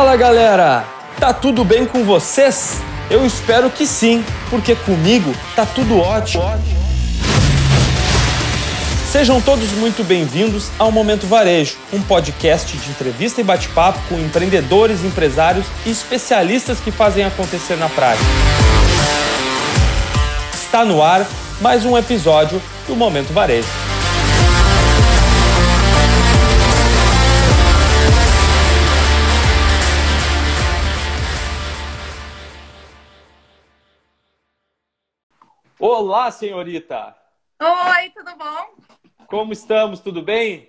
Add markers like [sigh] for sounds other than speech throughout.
Fala galera! Tá tudo bem com vocês? Eu espero que sim, porque comigo tá tudo ótimo. Sejam todos muito bem-vindos ao Momento Varejo, um podcast de entrevista e bate-papo com empreendedores, empresários e especialistas que fazem acontecer na prática. Está no ar mais um episódio do Momento Varejo. Olá, senhorita! Oi, tudo bom? Como estamos? Tudo bem?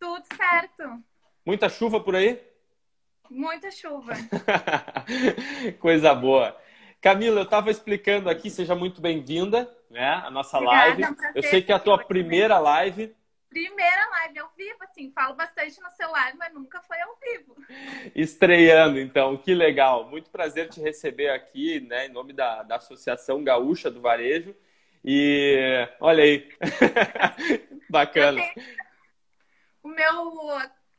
Tudo certo. Muita chuva por aí? Muita chuva. [laughs] Coisa boa. Camila, eu estava explicando aqui, seja muito bem-vinda, né? A nossa Obrigada, live. é um eu sei que é a tua primeira live. Primeira live ao vivo, assim, falo bastante no celular, mas nunca foi ao vivo. Estreando, então, que legal. Muito prazer te receber aqui, né, em nome da, da Associação Gaúcha do Varejo. E olha aí, [laughs] bacana. O meu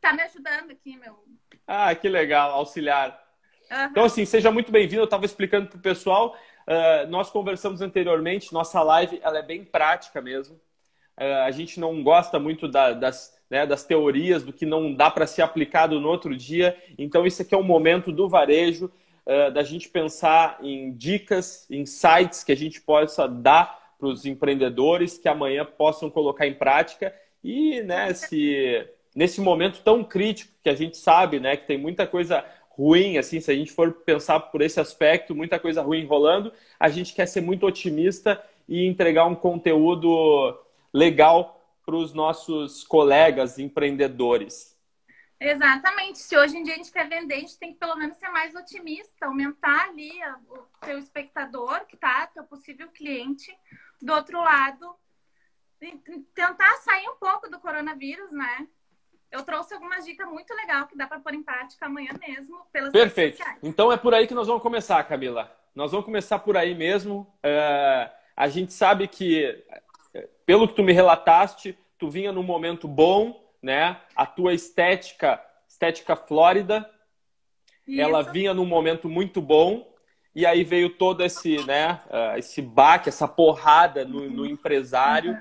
tá me ajudando aqui, meu. Ah, que legal, auxiliar. Aham. Então, assim, seja muito bem-vindo. Eu estava explicando para o pessoal. ah, nós conversamos anteriormente, nossa live ela é bem prática mesmo. Ah, a gente não gosta muito da- das, né, das teorias, do que não dá para ser aplicado no outro dia. Então, isso aqui é um momento do varejo, ah, da gente pensar em dicas, insights que a gente possa dar para os empreendedores que amanhã possam colocar em prática. E né, se, nesse momento tão crítico que a gente sabe né, que tem muita coisa ruim, assim, se a gente for pensar por esse aspecto, muita coisa ruim rolando, a gente quer ser muito otimista e entregar um conteúdo legal para os nossos colegas empreendedores. Exatamente. Se hoje em dia a gente quer vender, a gente tem que pelo menos ser mais otimista, aumentar ali o teu espectador, que tá, teu possível cliente, do outro lado, tentar sair um pouco do coronavírus, né? Eu trouxe algumas dicas muito legais que dá para pôr em prática amanhã mesmo Perfeito. Então é por aí que nós vamos começar, Camila. Nós vamos começar por aí mesmo. É, a gente sabe que, pelo que tu me relataste, tu vinha num momento bom, né? A tua estética, estética flórida, ela vinha num momento muito bom. E aí veio todo esse, né, ah, esse baque, essa porrada no, no empresário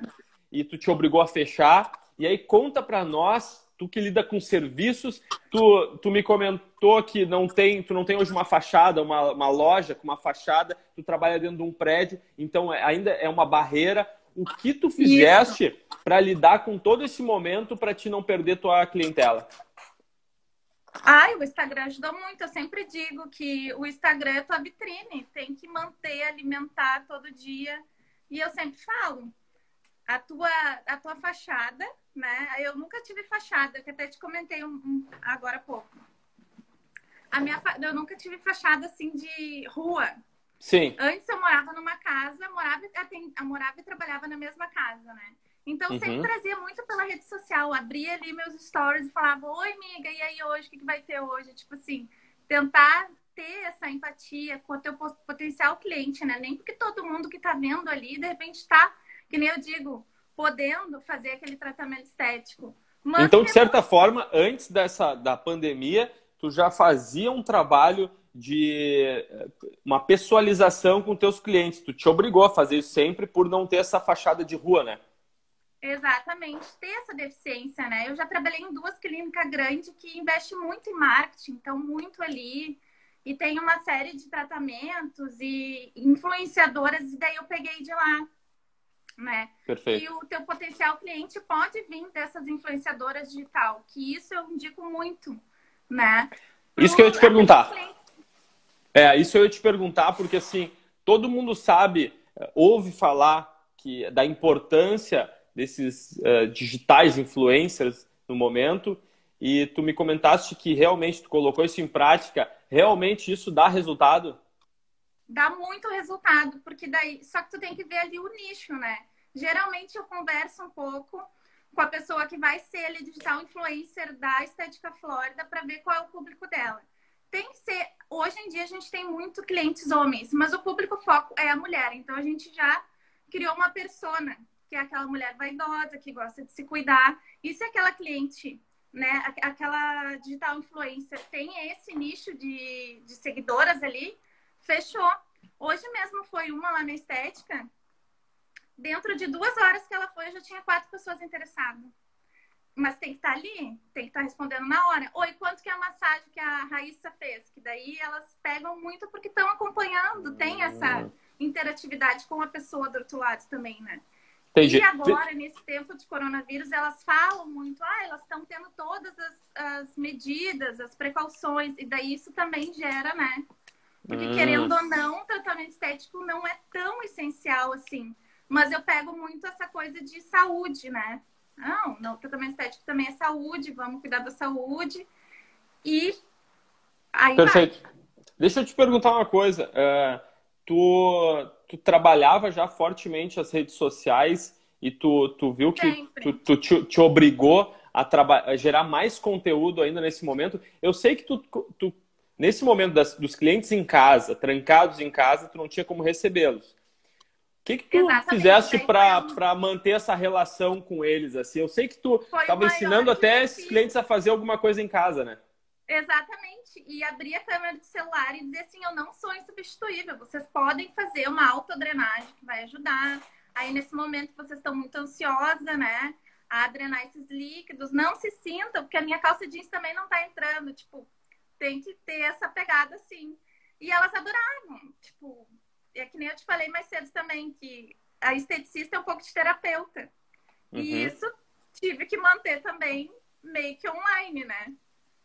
e tu te obrigou a fechar. E aí conta pra nós, tu que lida com serviços, tu, tu me comentou que não tem, tu não tem hoje uma fachada, uma, uma loja com uma fachada, tu trabalha dentro de um prédio, então é- ainda é uma barreira. O que tu fizeste para lidar com todo esse momento para te não perder tua clientela? Ai, o Instagram ajudou muito. Eu sempre digo que o Instagram é tua vitrine. Tem que manter, alimentar todo dia. E eu sempre falo, a tua, a tua fachada, né? Eu nunca tive fachada, que até te comentei um, um- agora há pouco. A minha, eu nunca tive fachada assim de rua. Sim. Antes eu morava numa casa, morava, morava e trabalhava na mesma casa, né? Então eu Uhum. sempre trazia muito pela rede social, abria ali meus stories e falava, oi amiga, e aí hoje, o que, que vai ter hoje? Tipo assim, tentar ter essa empatia com o teu po- potencial cliente, né? Nem porque todo mundo que tá vendo ali, de repente tá, que nem eu digo, podendo fazer aquele tratamento estético. Mas Então, de certa forma, antes dessa da pandemia, tu já fazia um trabalho de eh, uma pessoalização com teus clientes. Tu te obrigou a fazer isso sempre por não ter essa fachada de rua, né? Exatamente, ter essa deficiência, né? Eu já trabalhei em duas clínicas grandes que investem muito em marketing, então muito ali. E tem uma série de tratamentos e influenciadoras, e daí eu peguei de lá, né? Perfeito. E o teu potencial cliente pode vir dessas influenciadoras digital, que isso eu indico muito, né? Isso que eu ia te Pro- perguntar. clientes- É, isso eu ia te perguntar, porque assim, todo mundo sabe, eh, ouve falar que, da importância desses eh, digitais influencers no momento, e tu me comentaste que realmente tu colocou isso em prática, realmente isso dá resultado? dá muito resultado, porque daí. Só que tu tem que ver ali o nicho, né? Geralmente eu converso um pouco com a pessoa que vai ser ali digital influencer da Estética Flórida para ver qual é o público dela. Tem que ser. Hoje em dia a gente tem muito clientes homens, mas o público foco é a mulher. Então a gente já criou uma persona, que é aquela mulher vaidosa, que gosta de se cuidar. E se aquela cliente né, aquela digital influencer tem esse nicho de, de seguidoras ali, fechou. Hoje mesmo foi uma lá na estética. Dentro de duas horas que ela foi, eu já tinha quatro pessoas interessadas. Mas tem que estar tá ali, tem que estar tá respondendo na hora. Oi, quanto que é a massagem que a Raíssa fez? Que daí elas pegam muito porque estão acompanhando, tem essa hum. interatividade com a pessoa do outro lado também, né? Entendi. E agora, nesse tempo de coronavírus, elas falam muito, ah, elas estão tendo todas as, as, medidas, as precauções, e daí isso também gera, né? Porque, hum. querendo ou não, o tratamento estético não é tão essencial assim. Mas eu pego muito essa coisa de saúde, né? Não, não, o tratamento estético também é saúde, vamos cuidar da saúde. E aí Perfeito. Vai. Deixa eu te perguntar uma coisa. Uh, tu, tu trabalhava já fortemente as redes sociais e tu, tu viu que tu, tu te, te, obrigou a, a, gerar mais conteúdo ainda nesse momento. Eu sei que tu, tu nesse momento das, dos clientes em casa, trancados em casa, tu não tinha como recebê-los que, que tu Exatamente. fizeste para manter essa relação com eles? assim? Eu sei que tu estava ensinando até esses clientes a fazer alguma coisa em casa, né? Exatamente. E abrir a câmera do celular e dizer assim, eu não sou insubstituível. Vocês podem fazer uma autodrenagem que vai ajudar. Aí, nesse momento, vocês estão muito ansiosa, né? A drenar esses líquidos. Não se sintam, porque a minha calça jeans também não tá entrando. Tipo, tem que ter essa pegada assim. E elas adoravam. Tipo, é que nem eu te falei mais cedo também, que a esteticista é um pouco de terapeuta. Uhum. E isso tive que manter também meio que online, né?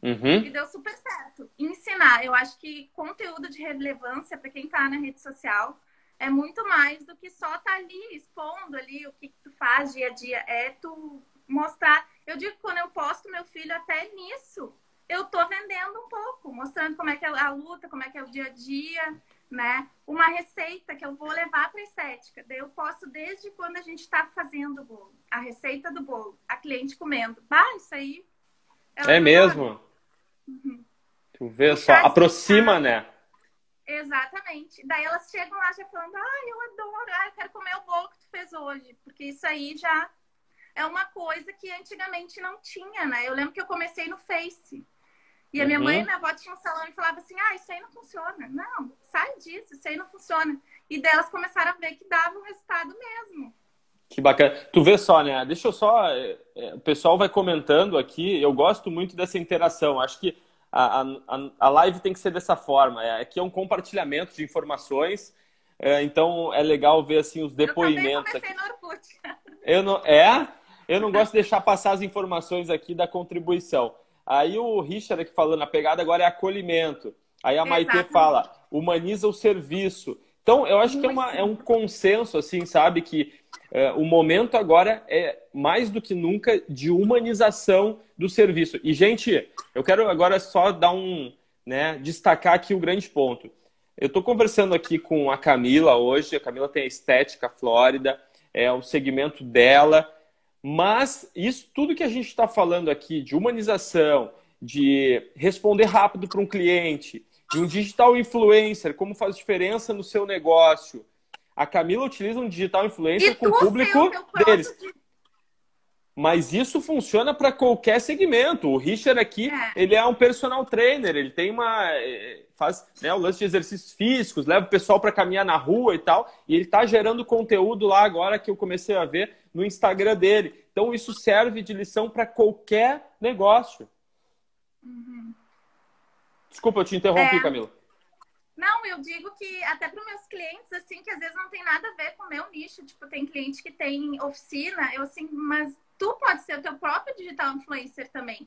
Uhum. E deu super certo. Ensinar, eu acho que conteúdo de relevância para quem está na rede social é muito mais do que só estar tá ali expondo ali o que, que tu faz dia a dia. É tu mostrar. Eu digo que quando eu posto meu filho até nisso, eu tô vendendo um pouco, mostrando como é que é a luta, como é que é o dia a dia né? Uma receita que eu vou levar para estética. Daí eu posso, desde quando a gente está fazendo o bolo, a receita do bolo, a cliente comendo. Bah, isso aí. É mesmo? Uhum. Tu vê só, aproxima, né? Exatamente. Daí elas chegam lá já falando, ah, eu adoro, ah, eu quero comer o bolo que tu fez hoje. Porque isso aí já é uma coisa que antigamente não tinha, né? Eu lembro que eu comecei no Face. E a minha uhum. mãe e minha avó tinham um salão e falava assim: ah, isso aí não funciona. Não, sai disso, isso aí não funciona. E delas começaram a ver que dava um resultado mesmo. Que bacana. Tu vê só, né? Deixa eu só. É, é, o pessoal vai comentando aqui. Eu gosto muito dessa interação. Acho que a, a, a live tem que ser dessa forma. É, aqui é um compartilhamento de informações. É, então é legal ver assim os depoimentos. Eu também no Orkut. Eu não é. Eu não gosto de deixar passar as informações aqui da contribuição. Aí o Richard aqui falando, a pegada agora é acolhimento. Aí a Maite fala, humaniza o serviço. Então, eu acho que é, uma, é um consenso, assim, sabe? Que é, o momento agora é mais do que nunca de humanização do serviço. E, gente, eu quero agora só dar um, né, destacar aqui o grande ponto. Eu estou conversando aqui com a Camila hoje. A Camila tem a Estética Flórida, é o segmento dela. Mas isso tudo que a gente está falando aqui de humanização, de responder rápido para um cliente, de um digital influencer, como faz diferença no seu negócio. A Camila utiliza um digital influencer com o público deles. De... Mas isso funciona para qualquer segmento. O Richard aqui, é. ele é um personal trainer, ele tem uma eh, faz né, o lance de exercícios físicos, leva o pessoal para caminhar na rua e tal, e ele está gerando conteúdo lá agora que eu comecei a ver no Instagram dele. Então, isso serve de lição para qualquer negócio. Uhum. Desculpa, eu te interrompi, é... Camila. Não, eu digo que até para os meus clientes, assim, que às vezes não tem nada a ver com o meu nicho. Tipo, tem cliente que tem oficina, eu assim, mas tu pode ser o teu próprio digital influencer também.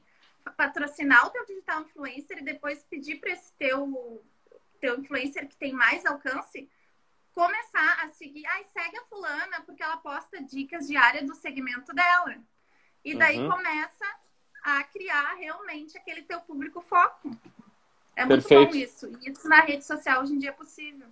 Patrocinar o teu digital influencer e depois pedir para esse teu, teu influencer que tem mais alcance começar a seguir, ai, segue a fulana, porque ela posta dicas diárias do segmento dela. E daí uhum. começa a criar realmente aquele teu público foco. É muito Perfeito. bom isso. E isso na rede social hoje em dia é possível.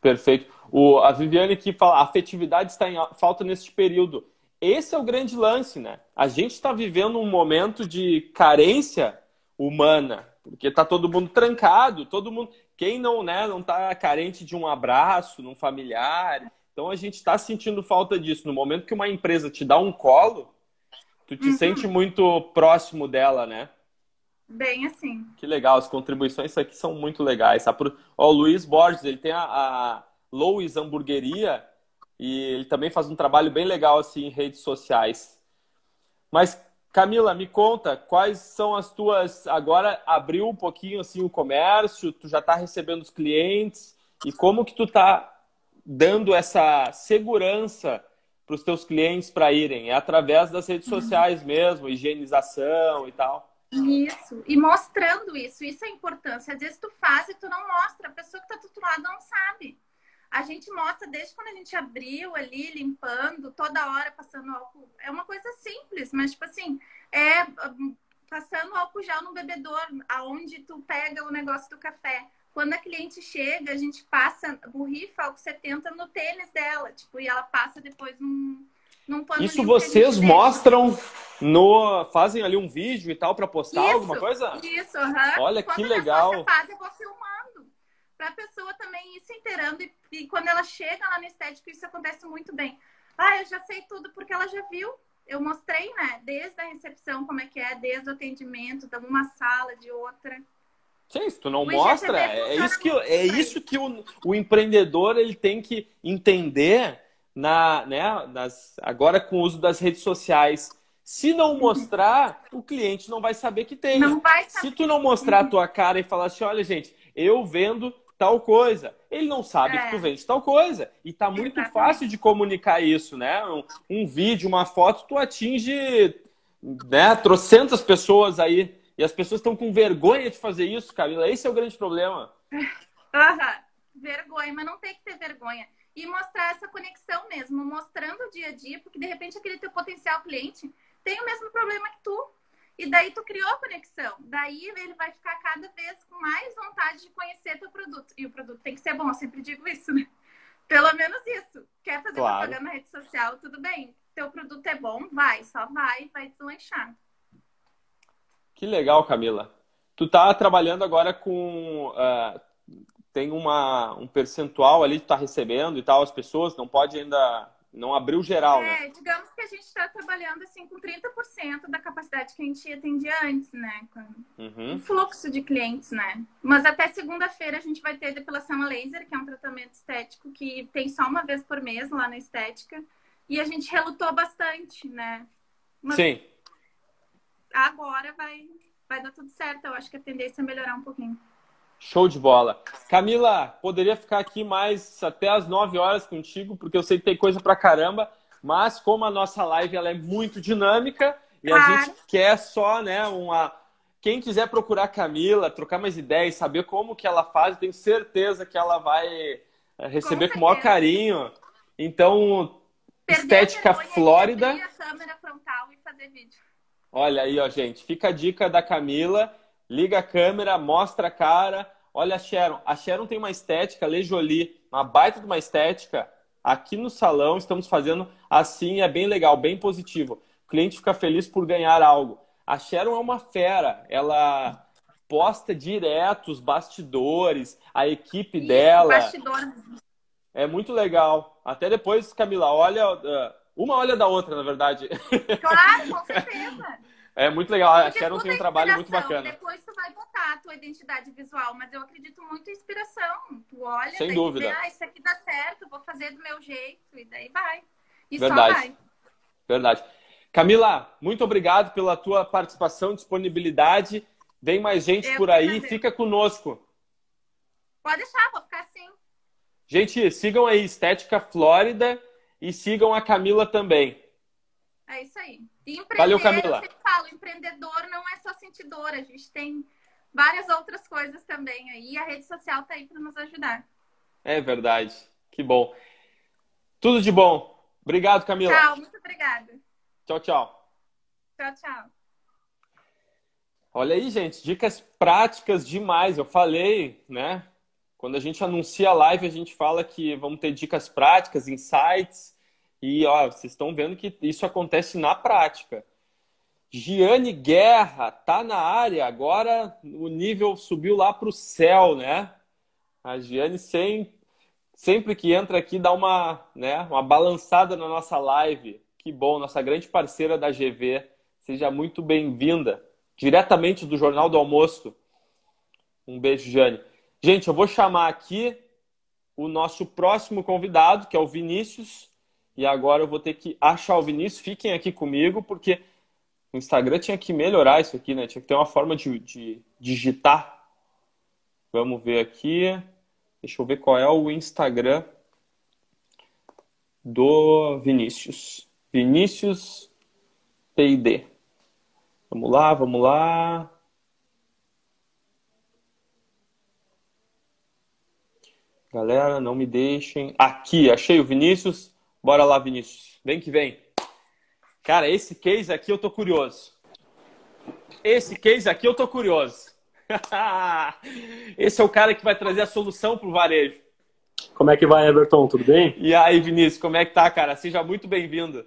Perfeito. O, a Viviane aqui fala, a afetividade está em falta neste período. Esse é o grande lance, né? A gente está vivendo um momento de carência humana, porque está todo mundo trancado, todo mundo. Quem não, né, não está carente de um abraço, num familiar. Então a gente está sentindo falta disso. No momento que uma empresa te dá um colo, Tu te uhum. sente muito próximo dela, né? Bem assim. Que legal, as contribuições aqui são muito legais. Tá? Ó, o Luiz Borges, ele tem a, a Louis Hamburgueria e ele também faz um trabalho bem legal assim em redes sociais. Mas Camila, me conta, quais são as tuas. Agora abriu um pouquinho assim o comércio, tu já está recebendo os clientes e como que tu está dando essa segurança para os teus clientes para irem? É através das redes uhum. sociais mesmo, higienização e tal. Isso, e mostrando isso, isso é importância. Às vezes tu faz e tu não mostra, a pessoa que está do outro lado não sabe. A gente mostra desde quando a gente abriu ali, limpando, toda hora passando álcool. É uma coisa simples, mas tipo assim, é hum, passando álcool gel no bebedor, aonde tu pega o negócio do café. Quando a cliente chega, a gente passa, borrifa álcool 70 no tênis dela, tipo, e ela passa depois num, num pano Isso vocês mostram no. Fazem ali um vídeo e tal para postar isso, alguma coisa? Isso, uhum. Olha Quando que legal. Faz, eu vou filmando. Pra pessoa também ir se inteirando. E, e quando ela chega lá no estético, isso acontece muito bem. Ah, eu já sei tudo porque ela já viu. Eu mostrei, né? Desde a recepção, como é que é, desde o atendimento, de uma sala, de outra. Sim, se tu não o mostra, é isso que, é isso que o, o empreendedor ele tem que entender na, né, nas, agora com o uso das redes sociais. Se não mostrar, o cliente não vai saber que tem. Não vai saber. Se tu não mostrar a tua cara e falar assim, olha, gente, eu vendo tal coisa. Ele não sabe é. que tu vende tal coisa. E tá muito Exatamente. fácil de comunicar isso, né? Um, um, vídeo, uma foto, tu atinge né, trocentas pessoas aí e as pessoas estão com vergonha de fazer isso, Camila. Esse é o grande problema. [laughs] Uhum. Vergonha, mas não tem que ter vergonha. E mostrar essa conexão mesmo, mostrando o dia a dia, porque de repente aquele teu potencial cliente tem o mesmo problema que tu. E daí tu criou a conexão. Daí ele vai ficar cada vez com mais vontade de conhecer teu produto. E o produto tem que ser bom, eu sempre digo isso, né? Pelo menos isso. Quer fazer claro. propaganda na rede social, tudo bem. Teu produto é bom, vai, só vai, vai deslanchar. Que legal, Camila. Tu tá trabalhando agora com. Uh, tem uma, um percentual ali que tu tá recebendo e tal, as pessoas, não pode ainda. Não abriu geral, é, né? digamos que a gente está trabalhando assim com 30% da capacidade que a gente atendia antes, né? Com uhum. o fluxo de clientes, né? Mas até segunda-feira a gente vai ter depilação a laser, que é um tratamento estético que tem só uma vez por mês lá na estética. E a gente relutou bastante, né? Mas... Sim agora vai, vai dar tudo certo. Eu acho que a tendência é melhorar um pouquinho. Show de bola. Camila, poderia ficar aqui mais até as 9 horas contigo, porque eu sei que tem coisa pra caramba, mas como a nossa live ela é muito dinâmica e a gente quer só, né, uma. Quem quiser procurar a Camila, trocar mais ideias, saber como que ela faz, tenho certeza que ela vai eh, receber com, com o maior carinho. Então, Perder Estética Flórida. A câmera frontal e fazer vídeo. Olha aí, ó, gente. Fica a dica da Camila. Liga a câmera, mostra a cara. Olha a Sharon. A Sharon tem uma estética, Le Jolie, uma baita de uma estética. Aqui no salão estamos fazendo assim, é bem legal, bem positivo. O cliente fica feliz por ganhar algo. A Sharon é uma fera. Ela posta direto os bastidores, a equipe Isso, dela. Bastidor. É muito legal. Até depois, Camila, olha uh, uma olha da outra, na verdade. Claro, com certeza. [laughs] É muito legal. A Sharon tem um trabalho muito bacana. Depois tu vai botar a tua identidade visual, mas eu acredito muito em inspiração. Tu olha, Sem dúvida. Dizer, ah, isso aqui dá certo, vou fazer do meu jeito, e daí vai. E Verdade. só vai. Verdade. Camila, muito obrigado pela tua participação, disponibilidade. Vem mais gente eu por aí, fica conosco. Pode deixar, vou ficar assim. Gente, sigam aí Estética Flórida e sigam a Camila também. É isso aí. E Valeu, Camila. Eu sempre falo, empreendedor não é só sentidor, a gente tem várias outras coisas também aí. A rede social está aí para nos ajudar. É verdade. Que bom. Tudo de bom. Obrigado, Camila. Tchau, muito obrigada. Tchau, tchau. Tchau, tchau. Olha aí, gente, dicas práticas demais. Eu falei, né? Quando a gente anuncia a live, a gente fala que vamos ter dicas práticas, insights. E ó, vocês estão vendo que isso acontece na prática. Giane Guerra tá na área, agora o nível subiu lá para o céu, né? A Giane sempre, sempre que entra aqui dá uma, né, uma balançada na nossa live. Que bom, nossa grande parceira da GV. Seja muito bem-vinda. Diretamente do Jornal do Almoço. Um beijo, Jane. Gente, eu vou chamar aqui o nosso próximo convidado, que é o Vinícius. E agora eu vou ter que achar o Vinícius. Fiquem aqui comigo, porque o Instagram tinha que melhorar isso aqui, né? Tinha que ter uma forma de, de digitar. Vamos ver aqui. Deixa eu ver qual é o Instagram do Vinícius. Vinícius PID. Vamos lá, vamos lá. Galera, não me deixem. Aqui, achei o Vinícius. Bora lá, Vinícius. Vem que vem. Cara, esse case aqui eu tô curioso. Esse case aqui eu tô curioso. [laughs] esse é o cara que vai trazer a solução pro varejo. Como é que vai, Everton? Tudo bem? E aí, Vinícius, como é que tá, cara? Seja muito bem-vindo.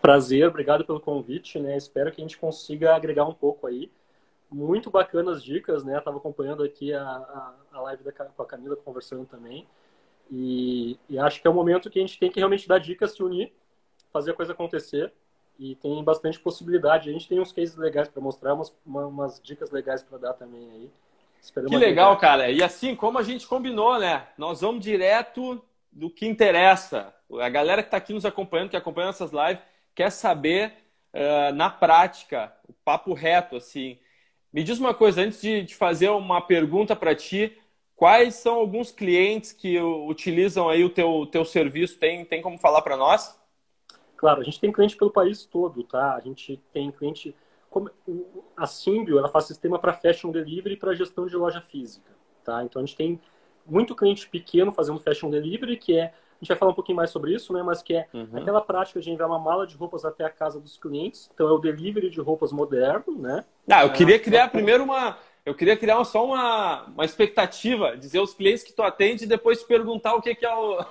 Prazer, obrigado pelo convite, né? Espero que a gente consiga agregar um pouco aí. Muito bacanas dicas, né? Tava acompanhando aqui a, a, a live da, com a Camila conversando também. E, e acho que é o momento que a gente tem que realmente dar dicas, se unir, fazer a coisa acontecer. E tem bastante possibilidade. A gente tem uns cases legais para mostrar, umas, umas dicas legais para dar também aí. Esperamos que legal, cara. E assim, como a gente combinou, né? Nós vamos direto do que interessa. A galera que está aqui nos acompanhando, que acompanha essas lives, quer saber uh, na prática, o papo reto, assim. Me diz uma coisa, antes de, de fazer uma pergunta para ti, quais são alguns clientes que utilizam aí o teu, teu serviço? Tem, tem como falar para nós? Claro, a gente tem cliente pelo país todo, tá? A gente tem cliente a Symbio ela faz sistema para fashion delivery e para gestão de loja física, tá? Então a gente tem muito cliente pequeno fazendo fashion delivery, que é a gente vai falar um pouquinho mais sobre isso, né? Mas que é uhum. aquela prática de enviar uma mala de roupas até a casa dos clientes. Então é o delivery de roupas moderno, né? Ah, eu queria criar primeiro uma, eu queria criar só uma, uma expectativa, dizer os clientes que tu atende e depois perguntar o que, que é o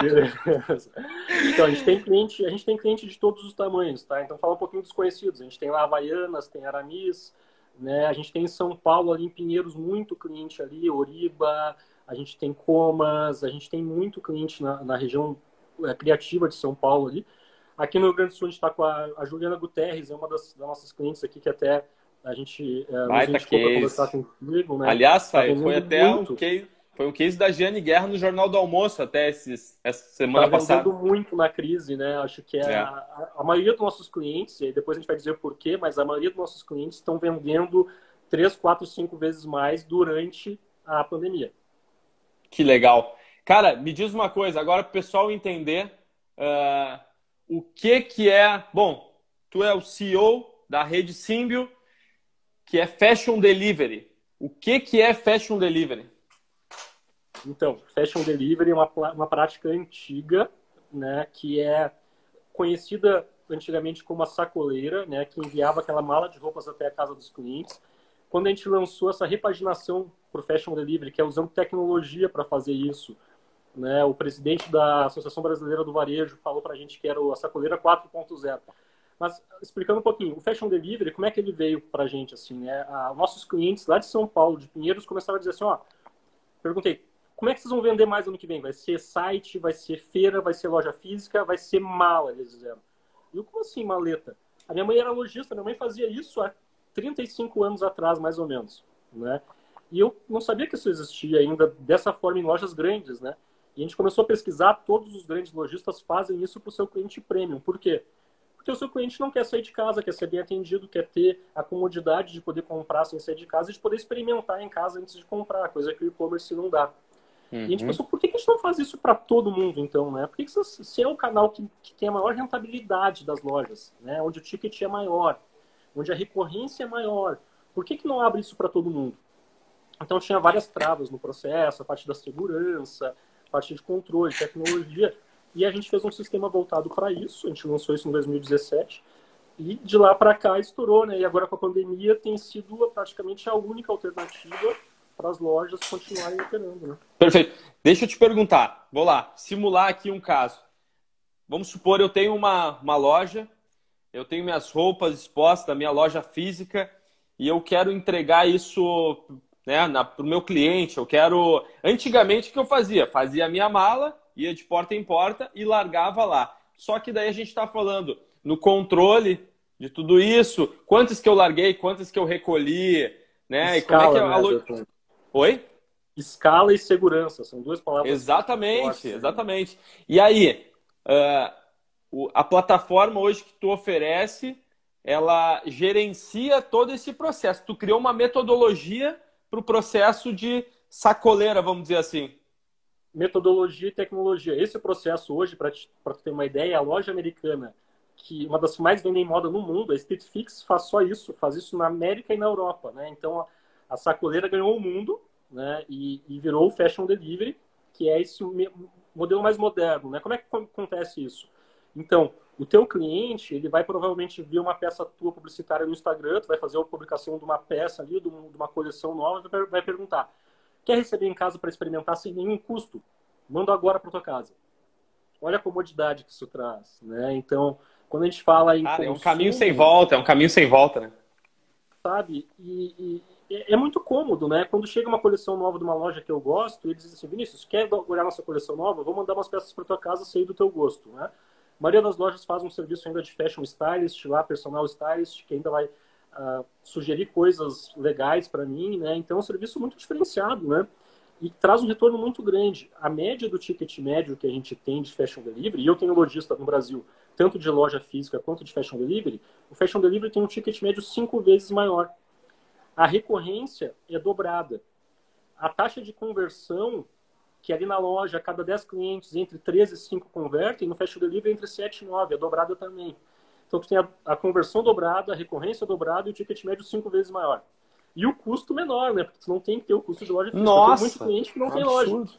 Beleza. [laughs] Então, a gente tem cliente, a gente tem cliente de todos os tamanhos, tá? Então, fala um pouquinho dos conhecidos. A gente tem lá Havaianas, tem Aramis, né? A gente tem em São Paulo, ali em Pinheiros, muito cliente ali, Oriba, a gente tem Comas, a gente tem muito cliente na, na região é, criativa de São Paulo ali. Aqui no Rio Grande do Sul, a gente está com a, a, Juliana Guterres, é uma das, das, nossas clientes aqui, que até a gente é, Vai, nos conversar comigo, né? Aliás, tá foi até muito. um case foi um case da Giane Guerra no Jornal do Almoço até esses, essa semana tá passada. muito na crise, né? Acho que é, é. A, a, maioria dos nossos clientes, e depois a gente vai dizer por quê, mas a maioria dos nossos clientes estão vendendo três, quatro, cinco vezes mais durante a pandemia. Que legal. Cara, me diz uma coisa, agora para o pessoal entender uh, o que que é... Bom, tu é o CEO da rede Symbio, que é Fashion Delivery. O que que é Fashion Delivery? Então, fashion delivery é uma, uma prática antiga, né, que é conhecida antigamente como a sacoleira, né, que enviava aquela mala de roupas até a casa dos clientes. Quando a gente lançou essa repaginação para o fashion delivery, que é usando tecnologia para fazer isso, né, o presidente da Associação Brasileira do Varejo falou para a gente que era a sacoleira 4.0. Mas explicando um pouquinho, o fashion delivery, como é que ele veio para a gente assim, né? A, nossos clientes lá de São Paulo, de Pinheiros, começaram a dizer assim, ó, perguntei, como é que vocês vão vender mais ano que vem? Vai ser site, vai ser feira, vai ser loja física, vai ser mala, eles disseram. E eu, como assim, maleta? A minha mãe era lojista, minha mãe fazia isso há 35 anos atrás, mais ou menos, né? E eu não sabia que isso existia ainda dessa forma em lojas grandes, né? E a gente começou a pesquisar, todos os grandes lojistas fazem isso para o seu cliente premium. Por quê? Porque o seu cliente não quer sair de casa, quer ser bem atendido, quer ter a comodidade de poder comprar sem sair de casa e de poder experimentar em casa antes de comprar, coisa que o e-commerce não dá. Uhum. E a gente uhum. pensou, por que a gente não faz isso para todo mundo, então, né? Por que, que se é o canal que, que tem a maior rentabilidade das lojas, né? Onde o ticket é maior, onde a recorrência é maior, por que, que não abre isso para todo mundo? Então, tinha várias travas no processo, a parte da segurança, a parte de controle, tecnologia, e a gente fez um sistema voltado para isso, a gente lançou isso em 2017, e de lá para cá estourou, né? E agora com a pandemia tem sido praticamente a única alternativa para as lojas continuarem operando. Né? Perfeito. Deixa eu te perguntar, vou lá, simular aqui um caso. Vamos supor, eu tenho uma, uma loja, eu tenho minhas roupas expostas minha loja física e eu quero entregar isso né, para o meu cliente. Eu quero. Antigamente, o que eu fazia? Fazia a minha mala, ia de porta em porta e largava lá. Só que daí a gente está falando no controle de tudo isso, quantas que eu larguei, quantas que eu recolhi, né? Escala, e como é que é né, Oi? Escala e segurança, são duas palavras. Exatamente, né? exatamente. E aí, uh, a plataforma hoje que tu oferece, ela gerencia todo esse processo. Tu criou uma metodologia para o processo de sacoleira, vamos dizer assim. Metodologia e tecnologia. Esse processo hoje, para ter uma ideia, a loja americana, que uma das que mais vendem moda no mundo, a Street Fix, faz só isso, faz isso na América e na Europa, né? Então, a sacoleira ganhou o mundo, né? E, e virou o Fashion Delivery, que é esse modelo mais moderno, né? Como é que acontece isso? Então, o teu cliente, ele vai provavelmente ver uma peça tua publicitária no Instagram, tu vai fazer a publicação de uma peça ali, de uma coleção nova, vai perguntar, quer receber em casa para experimentar sem nenhum custo? Manda agora para tua casa. Olha a comodidade que isso traz, né? Então, quando a gente fala em Cara, consumo, é um caminho sem volta, é um caminho sem volta, né? Sabe? E, e, é muito cômodo, né? Quando chega uma coleção nova de uma loja que eu gosto, eles dizem assim, Vinícius, quer olhar nossa coleção nova? Vou mandar umas peças para tua casa, sei do teu gosto, né? A maioria das lojas faz um serviço ainda de fashion stylist, lá, personal stylist, que ainda vai sugerir coisas legais para mim, né? Então é um serviço muito diferenciado, né? E traz um retorno muito grande. A média do ticket médio que a gente tem de fashion delivery, e eu tenho lojista no Brasil, tanto de loja física quanto de fashion delivery, o fashion delivery tem um ticket médio cinco vezes maior. A recorrência é dobrada. A taxa de conversão que ali na loja, a cada 10 clientes, entre 3 e 5 convertem, no Fashion Delivery entre 7 e 9, é dobrada também. Então, tu tem a, a, conversão dobrada, a recorrência dobrada e o ticket médio 5 vezes maior. E o custo menor, né? Porque tu não tem que ter o custo de loja física. Nossa! Tem muito cliente que não absurdo. tem loja.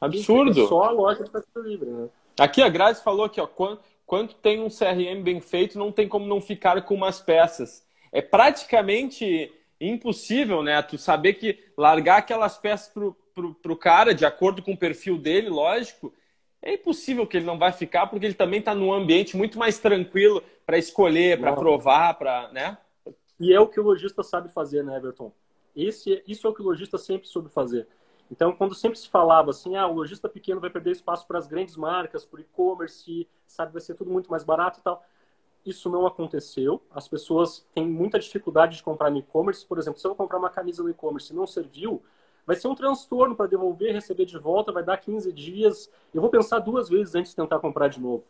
Absurdo! Só a loja de Fashion Delivery, né? Aqui a Grazi falou aqui, ó, quando, quando tem um CRM bem feito, não tem como não ficar com umas peças. É praticamente impossível, né? Tu saber que largar aquelas peças pro para o cara, de acordo com o perfil dele, lógico, é impossível que ele não vai ficar, porque ele também está num ambiente muito mais tranquilo para escolher, para provar, para, né? E é o que o lojista sabe fazer, né, Everton? Esse, isso é o que o lojista sempre soube fazer. Então, quando sempre se falava assim, ah, o lojista pequeno vai perder espaço para as grandes marcas, para o e-commerce, sabe, vai ser tudo muito mais barato e tal. Isso não aconteceu. As pessoas têm muita dificuldade de comprar no e-commerce. Por exemplo, se eu comprar uma camisa no e-commerce e não serviu, vai ser um transtorno para devolver, receber de volta, vai dar 15 dias. Eu vou pensar duas vezes antes de tentar comprar de novo.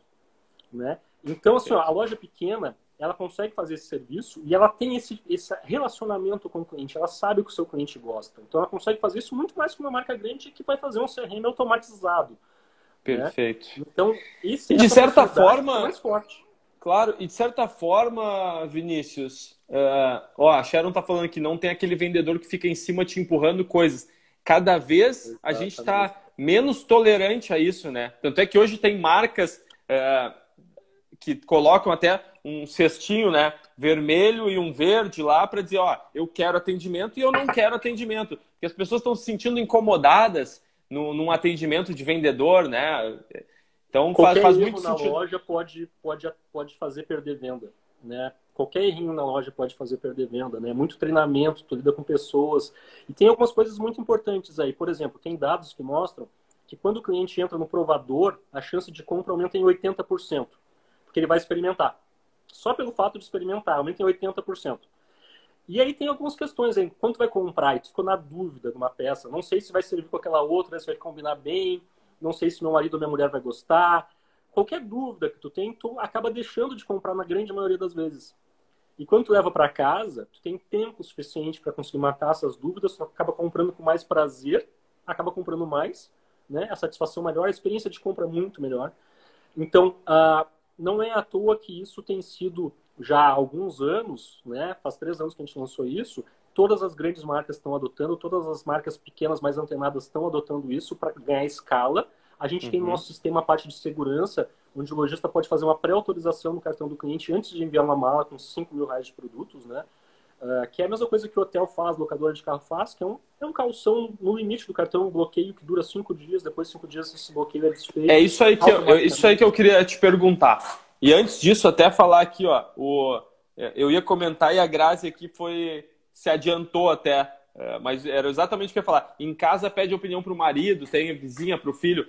Né? Então, assim, ó, a loja pequena, ela consegue fazer esse serviço e ela tem esse, esse relacionamento com o cliente, ela sabe o que o seu cliente gosta. Então, ela consegue fazer isso muito mais que uma marca grande que vai fazer um CRM automatizado. Né? Perfeito. Né? Então, esse, de certa forma, é mais forte. Claro, e de certa forma, Vinícius, Uh, ó, a Sharon tá falando que não tem aquele vendedor que fica em cima te empurrando coisas. Cada vez Exatamente. a gente está menos tolerante a isso, né? Tanto é que hoje tem marcas uh, que colocam até um cestinho, né? Vermelho e um verde lá para dizer, ó, eu quero atendimento e eu não quero atendimento. Porque as pessoas estão se sentindo incomodadas no, num atendimento de vendedor, né? Então Qualquer faz, faz muito na sentido. loja pode, pode, pode fazer perder venda, né? qualquer errinho na loja pode fazer perder venda, né? Muito treinamento, tu lida com pessoas. E tem algumas coisas muito importantes aí. Por exemplo, tem dados que mostram que quando o cliente entra no provador, a chance de compra aumenta em 80%, porque ele vai experimentar. Só pelo fato de experimentar, aumenta em 80%. E aí tem algumas questões aí. Quando tu vai comprar e tu ficou na dúvida de uma peça, não sei se vai servir com aquela outra, se vai combinar bem, não sei se meu marido ou minha mulher vai gostar. Qualquer dúvida que tu tem, tu acaba deixando de comprar na grande maioria das vezes. E quando tu leva para casa, tu tem tempo suficiente para conseguir matar essas dúvidas, tu acaba comprando com mais prazer, acaba comprando mais, né? A satisfação melhor, a experiência de compra é muito melhor. Então, uh, não é à toa que isso tem sido já há alguns anos, né? Faz três anos que a gente lançou isso. Todas as grandes marcas estão adotando, todas as marcas pequenas mais antenadas estão adotando isso para ganhar escala. A gente uhum. tem no nosso sistema a parte de segurança, onde o lojista pode fazer uma pré-autorização no cartão do cliente antes de enviar uma mala com 5 mil reais de produtos, né? Uh, que é a mesma coisa que o hotel faz, locadora de carro faz, que é um, é um calção no limite do cartão, um bloqueio que dura cinco dias, depois de cinco dias esse bloqueio é desfeito. É isso aí que, eu, eu, isso aí que eu queria te perguntar. E antes disso, até falar aqui, ó, o, eu ia comentar e a Grazi aqui foi se adiantou até, é, mas era exatamente o que eu ia falar. Em casa pede opinião para o marido, tem vizinha, para o filho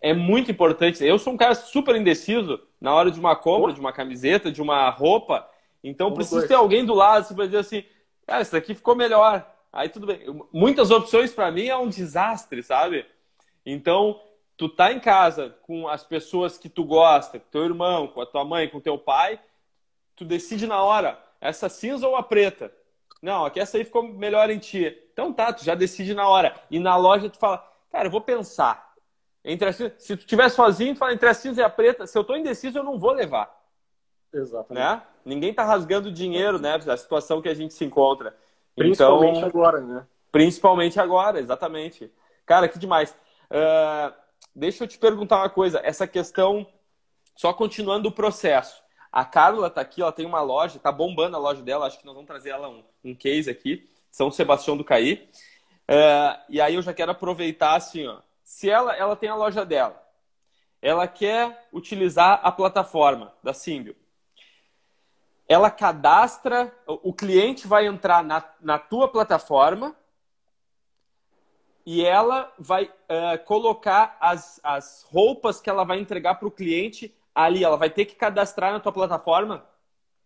é muito importante. Eu sou um cara super indeciso na hora de uma compra, de uma camiseta, de uma roupa. Então, precisa ter alguém do lado assim, para dizer assim, cara, isso daqui ficou melhor. Aí tudo bem. Muitas opções para mim é um desastre, sabe? Então, tu tá em casa com as pessoas que tu gosta, com teu irmão, com a tua mãe, com teu pai, tu decide na hora, essa cinza ou a preta? Não, aqui essa aí ficou melhor em ti. Então tá, tu já decide na hora. E na loja tu fala, cara, eu vou pensar. Entre as, se tu estiver sozinho, tu fala entre a cinza e a preta. Se eu tô indeciso, eu não vou levar. Exatamente. Né? Ninguém tá rasgando dinheiro, né? Da situação que a gente se encontra. Principalmente então, agora, né? Principalmente agora, exatamente. Cara, que demais. Uh, deixa eu te perguntar uma coisa. Essa questão, só continuando o processo. A Carla tá aqui, ela tem uma loja, tá bombando a loja dela. Acho que nós vamos trazer ela um, um case aqui. São Sebastião do Caí. Uh, e aí eu já quero aproveitar assim, ó. Se ela, ela tem a loja dela, ela quer utilizar a plataforma da Symbio. Ela cadastra, o cliente vai entrar na, na tua plataforma e ela vai uh, colocar as, as roupas que ela vai entregar para o cliente ali. Ela vai ter que cadastrar na tua plataforma?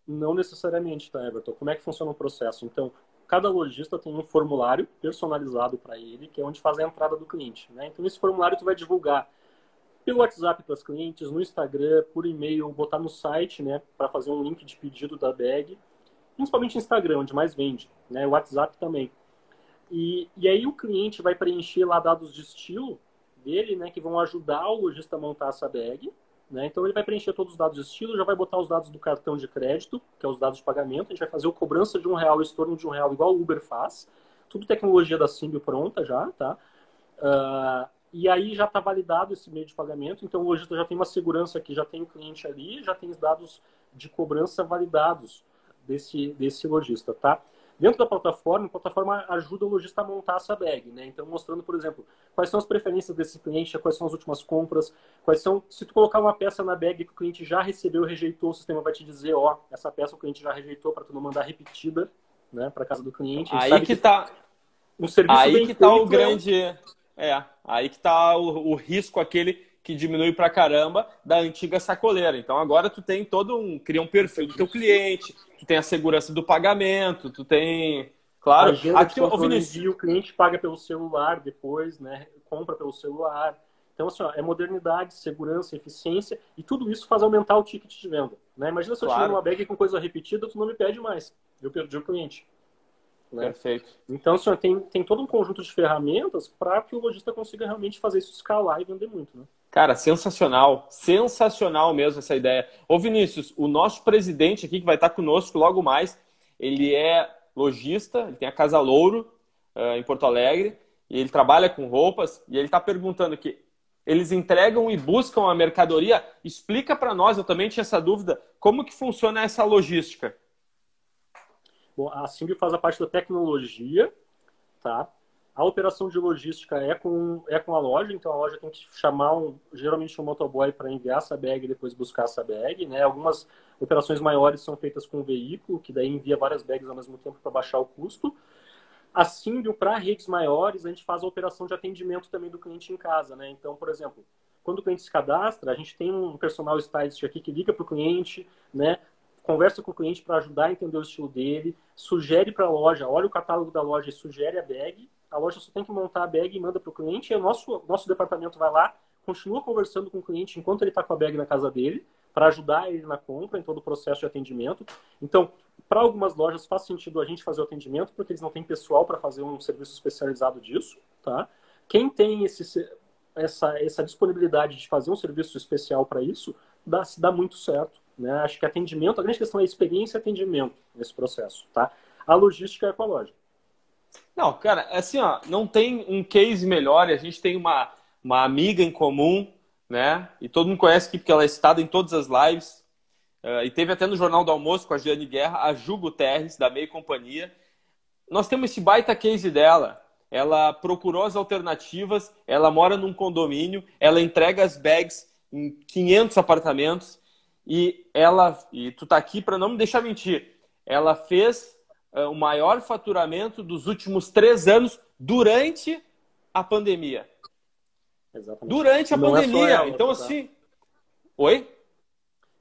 Não necessariamente, tá, Everton? Como é que funciona o processo? Então, cada lojista tem um formulário personalizado para ele, que é onde faz a entrada do cliente. Né? Então, esse formulário tu vai divulgar pelo WhatsApp para os clientes, no Instagram, por e-mail, botar no site, né, para fazer um link de pedido da bag, principalmente Instagram, onde mais vende, né, WhatsApp também. E, e aí o cliente vai preencher lá dados de estilo dele, né, que vão ajudar o lojista a montar essa bag, né? Então ele vai preencher todos os dados de estilo, já vai botar os dados do cartão de crédito, que é os dados de pagamento. A gente vai fazer o cobrança de um real, o estorno de um real, igual o Uber faz. Tudo tecnologia da Simbio pronta já, tá? Uh, e aí já está validado esse meio de pagamento. Então o lojista já tem uma segurança que já tem o cliente ali, já tem os dados de cobrança validados desse, desse lojista, tá? Dentro da plataforma, a plataforma ajuda o lojista a montar essa bag, né? Então, mostrando, por exemplo, quais são as preferências desse cliente, quais são as últimas compras, quais são... Se tu colocar uma peça na bag que o cliente já recebeu, rejeitou, o sistema vai te dizer, ó, essa peça o cliente já rejeitou para tu não mandar repetida, né, para casa do cliente. Aí que, que tá... Um serviço aí que tá o é grande... É, aí que tá o, o risco aquele que diminui pra caramba da antiga sacoleira. Então agora tu tem todo um. cria um perfil do teu cliente, tu tem a segurança do pagamento, tu tem. Claro, aqui o Vinícius. o cliente paga pelo celular depois, né? Compra pelo celular. Então, assim, ó, é modernidade, segurança, eficiência, e tudo isso faz aumentar o ticket de venda. Né? Imagina se eu claro. chegar numa bag com coisa repetida, tu não me pede mais. Eu perdi o cliente. Né? Perfeito. Então, assim, ó, tem, tem todo um conjunto de ferramentas para que o lojista consiga realmente fazer isso escalar e vender muito. Né? Cara, sensacional. Sensacional mesmo essa ideia. Ô Vinícius, o nosso presidente aqui, que vai estar conosco logo mais, ele é lojista, ele tem a Casa Louro uh, em Porto Alegre, e ele trabalha com roupas, e ele está perguntando que eles entregam e buscam a mercadoria. Explica para nós, eu também tinha essa dúvida, como que funciona essa logística? Bom, a Simbi faz a parte da tecnologia, tá? A operação de logística é com, é com a loja, então a loja tem que chamar um, geralmente um motoboy para enviar essa bag e depois buscar essa bag. Né? Algumas operações maiores são feitas com o veículo, que daí envia várias bags ao mesmo tempo para baixar o custo. Assim, para redes maiores, a gente faz a operação de atendimento também do cliente em casa. Né? Então, por exemplo, quando o cliente se cadastra, a gente tem um personal stylist aqui que liga para o cliente, né? conversa com o cliente para ajudar a entender o estilo dele, sugere para a loja, olha o catálogo da loja e sugere a bag a loja só tem que montar a bag e manda para o cliente, e o nosso, nosso departamento vai lá, continua conversando com o cliente enquanto ele está com a bag na casa dele, para ajudar ele na compra, em todo o processo de atendimento. Então, para algumas lojas faz sentido a gente fazer o atendimento, porque eles não têm pessoal para fazer um serviço especializado disso, tá? Quem tem esse, essa, essa disponibilidade de fazer um serviço especial para isso, dá, dá muito certo. Né? Acho que atendimento, a grande questão é experiência e atendimento nesse processo, tá? A logística é com a loja. Não, cara, assim, ó, não tem um case melhor. A gente tem uma, uma amiga em comum, né? E todo mundo conhece aqui porque ela é citada em todas as lives. Uh, e teve até no Jornal do Almoço com a Giane Guerra, a Ju Guterres, da Meio Companhia. Nós temos esse baita case dela. Ela procurou as alternativas, ela mora num condomínio, ela entrega as bags em 500 apartamentos e ela, e tu tá aqui para não me deixar mentir, ela fez o maior faturamento dos últimos três anos durante a pandemia. Exatamente. Durante a Não é pandemia. É ela, então, tá? assim. Oi?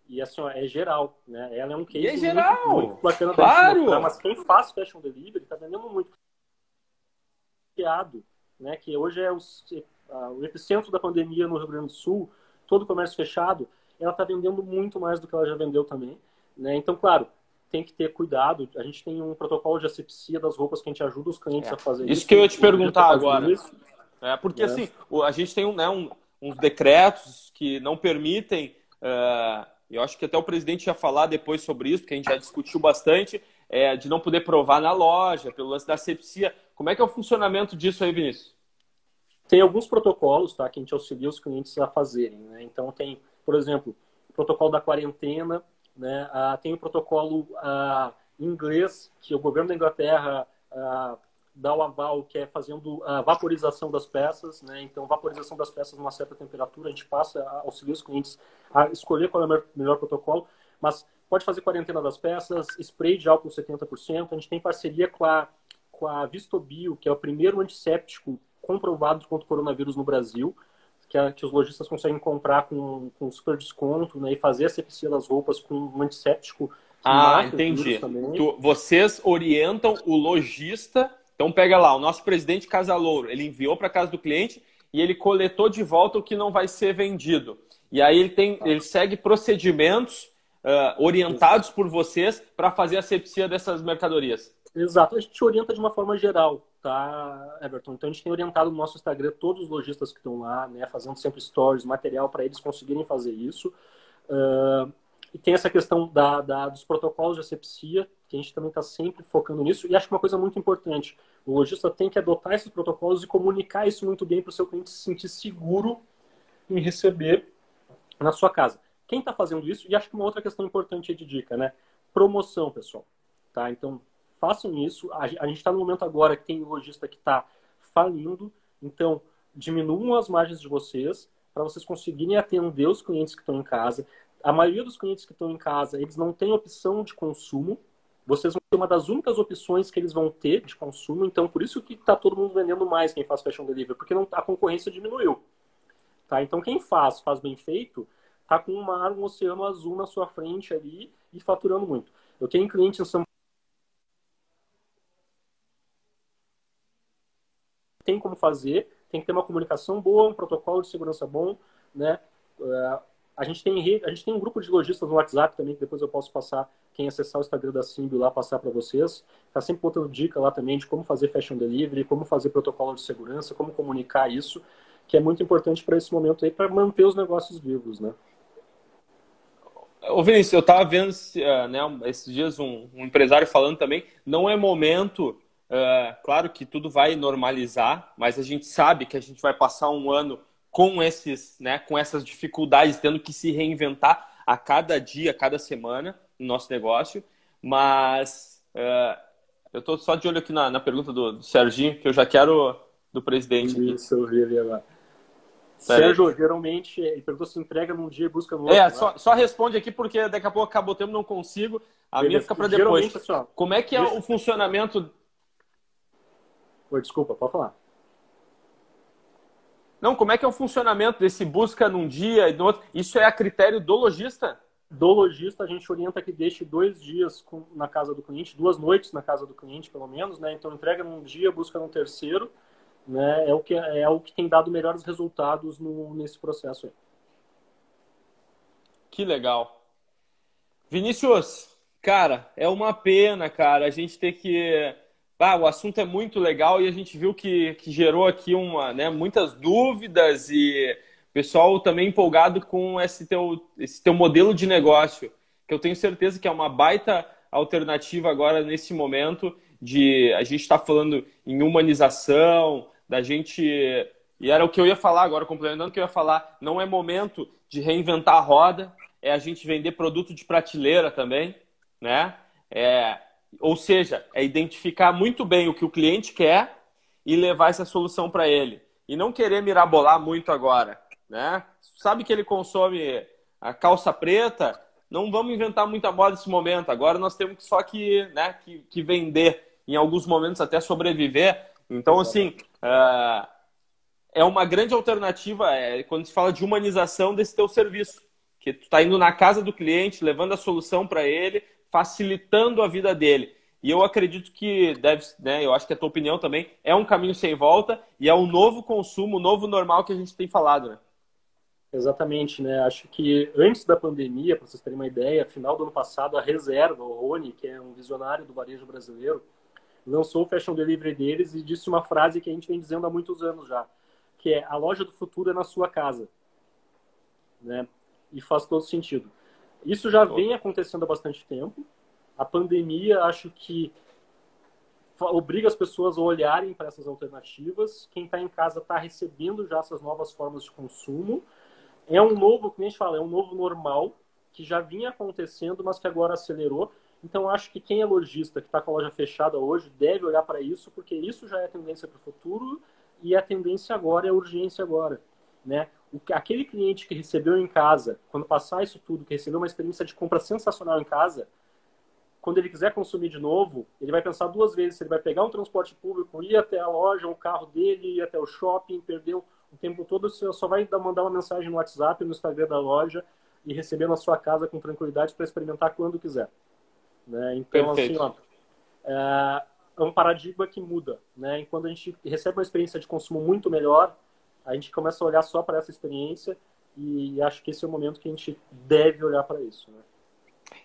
E assim, é geral, né? Ela é um case é geral. Muito, muito bacana claro. mostrar, mas quem faz fashion delivery tá vendendo muito. Né? Que hoje é o, o epicentro da pandemia no Rio Grande do Sul, todo o comércio fechado, ela está vendendo muito mais do que ela já vendeu também. Né? Então, claro, tem que ter cuidado. A gente tem um protocolo de asepsia das roupas que a gente ajuda os clientes é. a fazer isso. Isso que eu ia te perguntar agora. Isso. É, porque, é. assim, a gente tem um, né, um, uns decretos que não permitem... Uh, eu acho que até o presidente ia falar depois sobre isso, porque a gente já discutiu bastante, é, de não poder provar na loja, pelo lance da asepsia. Como é que é o funcionamento disso aí, Vinícius? Tem alguns protocolos tá, que a gente auxilia os clientes a fazerem. Né? Então, tem, por exemplo, o protocolo da quarentena, né? Ah, tem o protocolo ah, inglês, que o governo da Inglaterra ah, dá o aval, que é fazendo a vaporização das peças. Né? Então, vaporização das peças numa certa temperatura, a gente passa a auxiliar os clientes a escolher qual é o melhor, melhor protocolo. Mas pode fazer quarentena das peças, spray de álcool 70%. A gente tem parceria com a, com a Vistobio, que é o primeiro antisséptico comprovado contra o coronavírus no Brasil, que, a, que os lojistas conseguem comprar com, com super desconto né, e fazer a sepsia das roupas com um antisséptico. Ah, entendi. Tu, vocês orientam o lojista. Então pega lá, o nosso presidente Casalouro, ele enviou para casa do cliente e ele coletou de volta o que não vai ser vendido. E aí ele tem, ele segue procedimentos uh, orientados por vocês para fazer a sepsia dessas mercadorias. Exato, a gente orienta de uma forma geral, tá, Everton? Então a gente tem orientado no nosso Instagram todos os lojistas que estão lá, né, fazendo sempre stories, material para eles conseguirem fazer isso. Uh, e tem essa questão da, da, dos protocolos de asepsia, que a gente também está sempre focando nisso. E acho que uma coisa muito importante, o lojista tem que adotar esses protocolos e comunicar isso muito bem para o seu cliente se sentir seguro em receber na sua casa. Quem está fazendo isso, e acho que uma outra questão importante de dica, né? Promoção, pessoal. Tá? Então, façam isso. A, gente está no momento agora que tem lojista que está falindo, então diminuam as margens de vocês para vocês conseguirem atender os clientes que estão em casa. A maioria dos clientes que estão em casa, eles não têm opção de consumo. Vocês vão ter uma das únicas opções que eles vão ter de consumo. Então, por isso que está todo mundo vendendo mais quem faz fashion delivery, porque não, a concorrência diminuiu. Tá? Então, quem faz, faz bem feito, tá com um mar, um oceano azul na sua frente ali e faturando muito. Eu tenho clientes em São tem como fazer, tem que ter uma comunicação boa, um protocolo de segurança bom, né? Uh, a gente tem a gente tem um grupo de lojistas no WhatsApp também que depois eu posso passar quem acessar o Instagram da Simbio lá passar para vocês. Tá sempre botando dica lá também de como fazer fashion delivery, como fazer protocolo de segurança, como comunicar isso, que é muito importante para esse momento aí para manter os negócios vivos, né? Ô Vinícius, eu estava vendo uh, né, esses dias um, um empresário falando também, não é momento Uh, claro que tudo vai normalizar, mas a gente sabe que a gente vai passar um ano com esses, né, com essas dificuldades, tendo que se reinventar a cada dia, a cada semana no nosso negócio. Mas uh, eu estou só de olho aqui na, na pergunta do, do, Serginho, que eu já quero do presidente. Isso, eu vi ali agora. Sérgio, geralmente, ele perguntou se entrega num dia e busca no outro. É, né? só, só, responde aqui, porque daqui a pouco acabou o tempo, não consigo. A Beleza. minha fica para depois. Assim, Como é que é o funcionamento Oi, desculpa, pode falar. Não, como é que é o funcionamento desse busca num dia e no outro? Isso é a critério do lojista? Do lojista, a gente orienta que deixe dois dias na casa do cliente, duas noites na casa do cliente, pelo menos, né? Então, entrega num dia, busca num terceiro, né? É o que, é o que tem dado melhores resultados no, nesse processo aí. Que legal. Vinícius, cara, é uma pena, cara, a gente ter que ah, o assunto é muito legal e a gente viu que, que gerou aqui uma, né, muitas dúvidas e pessoal também empolgado com esse teu, esse teu modelo de negócio, que eu tenho certeza que é uma baita alternativa agora nesse momento de a gente estar tá falando em humanização, da gente e era o que eu ia falar agora, complementando o que eu ia falar, não é momento de reinventar a roda, é a gente vender produto de prateleira também, né? É, ou seja, é identificar muito bem o que o cliente quer e levar essa solução para ele. E não querer mirabolar muito agora. Né? Sabe que ele consome a calça preta, não vamos inventar muita moda nesse momento. Agora nós temos só que, né, que, que vender, em alguns momentos até sobreviver. Então, assim, uh, é uma grande alternativa é, quando se fala de humanização desse teu serviço. que tu está indo na casa do cliente, levando a solução para ele, facilitando a vida dele. E eu acredito que deve, né, eu acho que a tua opinião também é um caminho sem volta e é o novo consumo, o novo normal que a gente tem falado, né? Exatamente, né? Acho que antes da pandemia, para vocês terem uma ideia, final do ano passado, a Reserva, o Rony, que é um visionário do varejo brasileiro, lançou o Fashion Delivery deles e disse uma frase que a gente vem dizendo há muitos anos já, que é a loja do futuro é na sua casa. Né? E faz todo sentido. Isso já vem acontecendo há bastante tempo. A pandemia, acho que obriga as pessoas a olharem para essas alternativas. Quem está em casa está recebendo já essas novas formas de consumo. É um novo, como a gente fala, é um novo normal que já vinha acontecendo, mas que agora acelerou. Então, acho que quem é lojista, que está com a loja fechada hoje, deve olhar para isso, porque isso já é tendência para o futuro e a tendência agora é a urgência agora. Né? O, aquele cliente que recebeu em casa, quando passar isso tudo, que recebeu uma experiência de compra sensacional em casa, quando ele quiser consumir de novo, ele vai pensar duas vezes se ele vai pegar um transporte público, ir até a loja, o carro dele, ir até o shopping, perder o tempo todo, você só vai mandar uma mensagem no WhatsApp, no Instagram da loja e receber na sua casa com tranquilidade para experimentar quando quiser. Né? Então, assim, Perfeito. assim, ó, é, é um paradigma que muda. Né? E quando a gente recebe uma experiência de consumo muito melhor, a gente começa a olhar só para essa experiência e acho que esse é o momento que a gente deve olhar para isso. Né?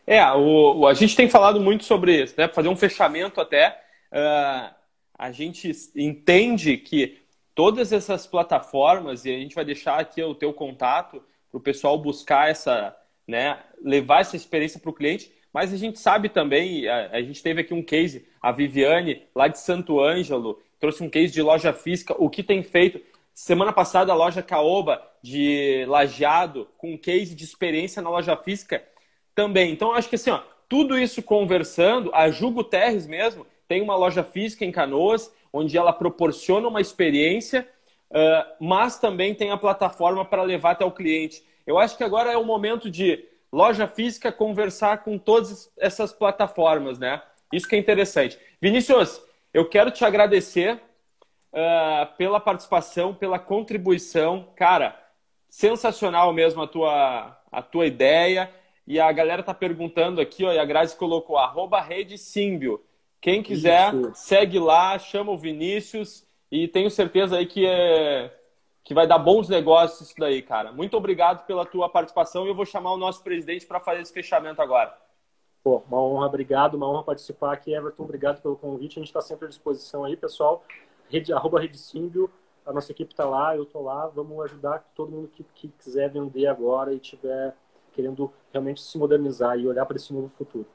É, o, o, a gente tem falado muito sobre isso, né? fazer um fechamento até. Uh, a gente entende que todas essas plataformas, e a gente vai deixar aqui o teu contato para o pessoal buscar essa, né, levar essa experiência para o cliente, mas a gente sabe também, a, a, gente teve aqui um case, a Viviane, lá de Santo Ângelo, trouxe um case de loja física, o que tem feito. Semana passada, a loja Caoba, de Lajeado, com case de experiência na loja física também. Então, acho que assim, ó, tudo isso conversando, a Jugo Terres mesmo tem uma loja física em Canoas, onde ela proporciona uma experiência, uh, mas também tem a plataforma para levar até o cliente. Eu acho que agora é o momento de loja física conversar com todas essas plataformas, né? Isso que é interessante. Vinícius, eu quero te agradecer uh, pela participação, pela contribuição. Cara, sensacional mesmo a tua, a tua ideia. E a galera tá perguntando aqui, ó, e a Grazi colocou arroba rede Símbio. Quem quiser, Isso. segue lá, chama o Vinícius e tenho certeza aí que é, que vai dar bons negócios isso daí, cara. Muito obrigado pela tua participação e eu vou chamar o nosso presidente para fazer esse fechamento agora. Pô, uma honra, obrigado, uma honra participar aqui, Everton, obrigado pelo convite, a gente está sempre à disposição aí, pessoal, rede, arroba Rede Símbio, a nossa equipe está lá, eu estou lá, vamos ajudar todo mundo que, que quiser vender agora e tiver querendo realmente se modernizar e olhar para esse novo futuro.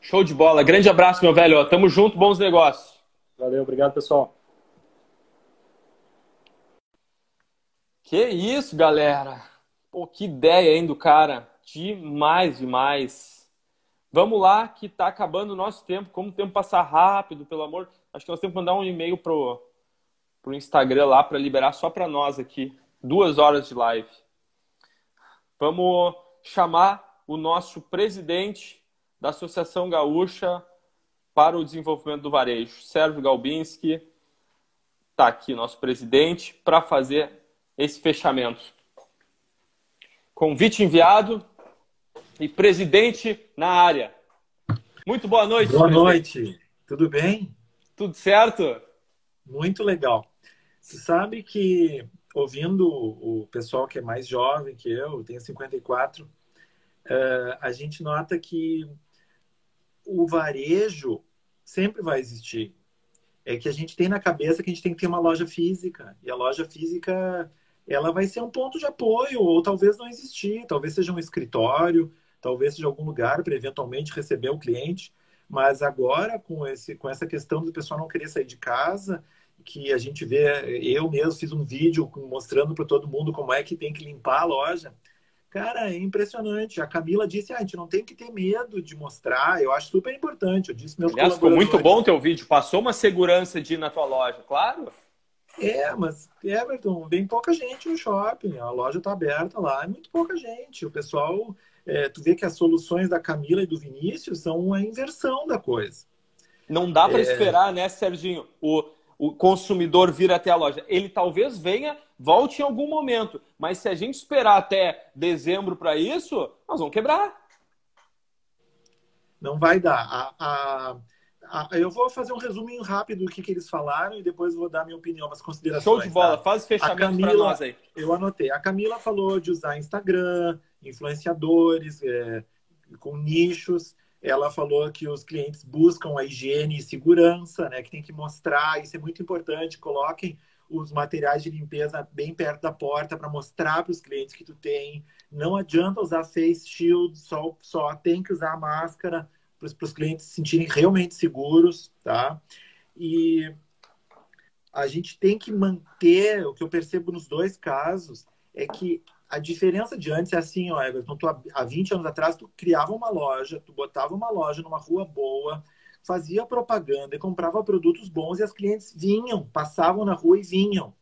Show de bola, grande abraço, meu velho, tamo junto, bons negócios. Valeu, obrigado, pessoal. Que isso, galera. Pô, que ideia, hein, do cara. Demais, demais. Vamos lá, que tá acabando o nosso tempo. Como o tempo passa rápido, pelo amor. Acho que nós temos que mandar um e-mail pro, pro Instagram lá para liberar só para nós aqui. Duas horas de live. Vamos chamar o nosso presidente da Associação Gaúcha para o Desenvolvimento do Varejo, Sérgio Galbinski. Está aqui nosso presidente para fazer esse fechamento. Convite enviado e presidente na área. Muito boa noite. Boa presidente. noite. Tudo bem? Tudo certo? Muito legal. Você sabe que, ouvindo o pessoal que é mais jovem que eu, eu tenho 54, eh, a gente nota que o varejo sempre vai existir. É que a gente tem na cabeça que a gente tem que ter uma loja física. E a loja física ela vai ser um ponto de apoio, ou talvez não existir, talvez seja um escritório, talvez seja algum lugar para eventualmente receber o cliente. Mas agora, com, esse, com essa questão do pessoal não querer sair de casa, que a gente vê, eu mesmo fiz um vídeo mostrando para todo mundo como é que tem que limpar a loja. Cara, é impressionante. A Camila disse: ah, a gente não tem que ter medo de mostrar. Eu acho super importante. Eu disse meus Aliás, ficou muito bom o teu vídeo. Passou uma segurança de ir na tua loja, claro. É, mas Everton, vem pouca gente no shopping. A loja está aberta lá, é muito pouca gente. O pessoal, é, tu vê que as soluções da Camila e do Vinícius são a inversão da coisa. Não dá para é... esperar, né, Serginho? O, o consumidor vir até a loja. Ele talvez venha, volte em algum momento, mas se a gente esperar até dezembro para isso, nós vamos quebrar. Não vai dar. A, a, a, eu vou fazer um resuminho rápido do que, que eles falaram e depois vou dar minha opinião, as considerações. Show de bola, tá? faz fechamento para nós aí. Eu anotei. A Camila falou de usar Instagram, influenciadores, é, com nichos. Ela falou que os clientes buscam a higiene e segurança, né? Que tem que mostrar, isso é muito importante. Coloquem os materiais de limpeza bem perto da porta para mostrar para os clientes que tu tem. Não adianta usar face shield, só, só tem que usar a máscara para os clientes se sentirem realmente seguros, tá? E a gente tem que manter, o que eu percebo nos dois casos, é que a diferença de antes é assim, ó, Everton, tu, há 20 anos atrás tu criava uma loja, tu botava uma loja numa rua boa, fazia propaganda e comprava produtos bons e as clientes vinham, passavam na rua e vinham.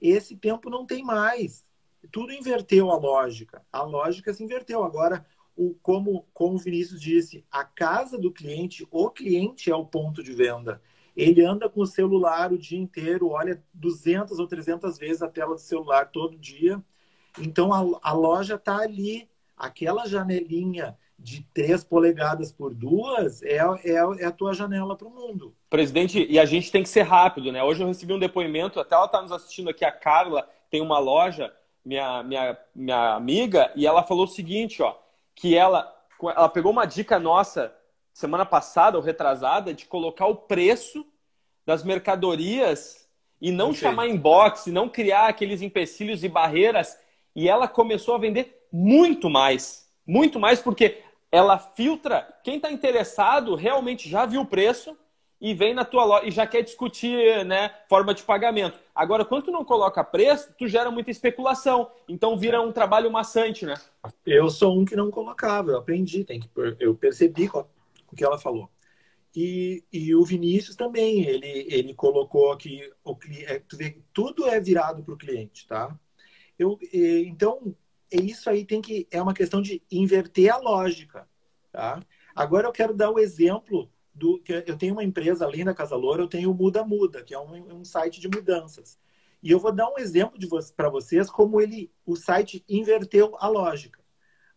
Esse tempo não tem mais. Tudo inverteu a lógica. A lógica se inverteu. Agora, o, como, como o Vinícius disse, a casa do cliente, o cliente é o ponto de venda. Ele anda com o celular o dia inteiro, olha 200 ou 300 vezes a tela do celular todo dia então a, a loja está ali, aquela janelinha de três polegadas por duas é, é, é a tua janela para o mundo. Presidente, e a gente tem que ser rápido, né? Hoje eu recebi um depoimento, até ela está nos assistindo aqui, a Carla tem uma loja, minha, minha, minha amiga, e ela falou o seguinte, ó, que ela, ela pegou uma dica nossa semana passada ou retrasada de colocar o preço das mercadorias e não okay. chamar inbox, e não criar aqueles empecilhos e barreiras e ela começou a vender muito mais. Muito mais porque ela filtra quem está interessado, realmente já viu o preço e vem na tua loja e já quer discutir né, forma de pagamento. Agora, quando tu não coloca preço, tu gera muita especulação. Então vira um trabalho maçante, né? Eu sou um que não colocava, eu aprendi, tem que, eu percebi o que ela falou. E, e o Vinícius também, ele, ele colocou que o, é, tudo é virado para o cliente, tá? Eu, então, isso aí tem que é uma questão de inverter a lógica, tá? Agora eu quero dar o exemplo do eu tenho uma empresa além da Casa Loura, eu tenho o Muda Muda, que é um, um site de mudanças. E eu vou dar um exemplo para vocês como ele o site inverteu a lógica.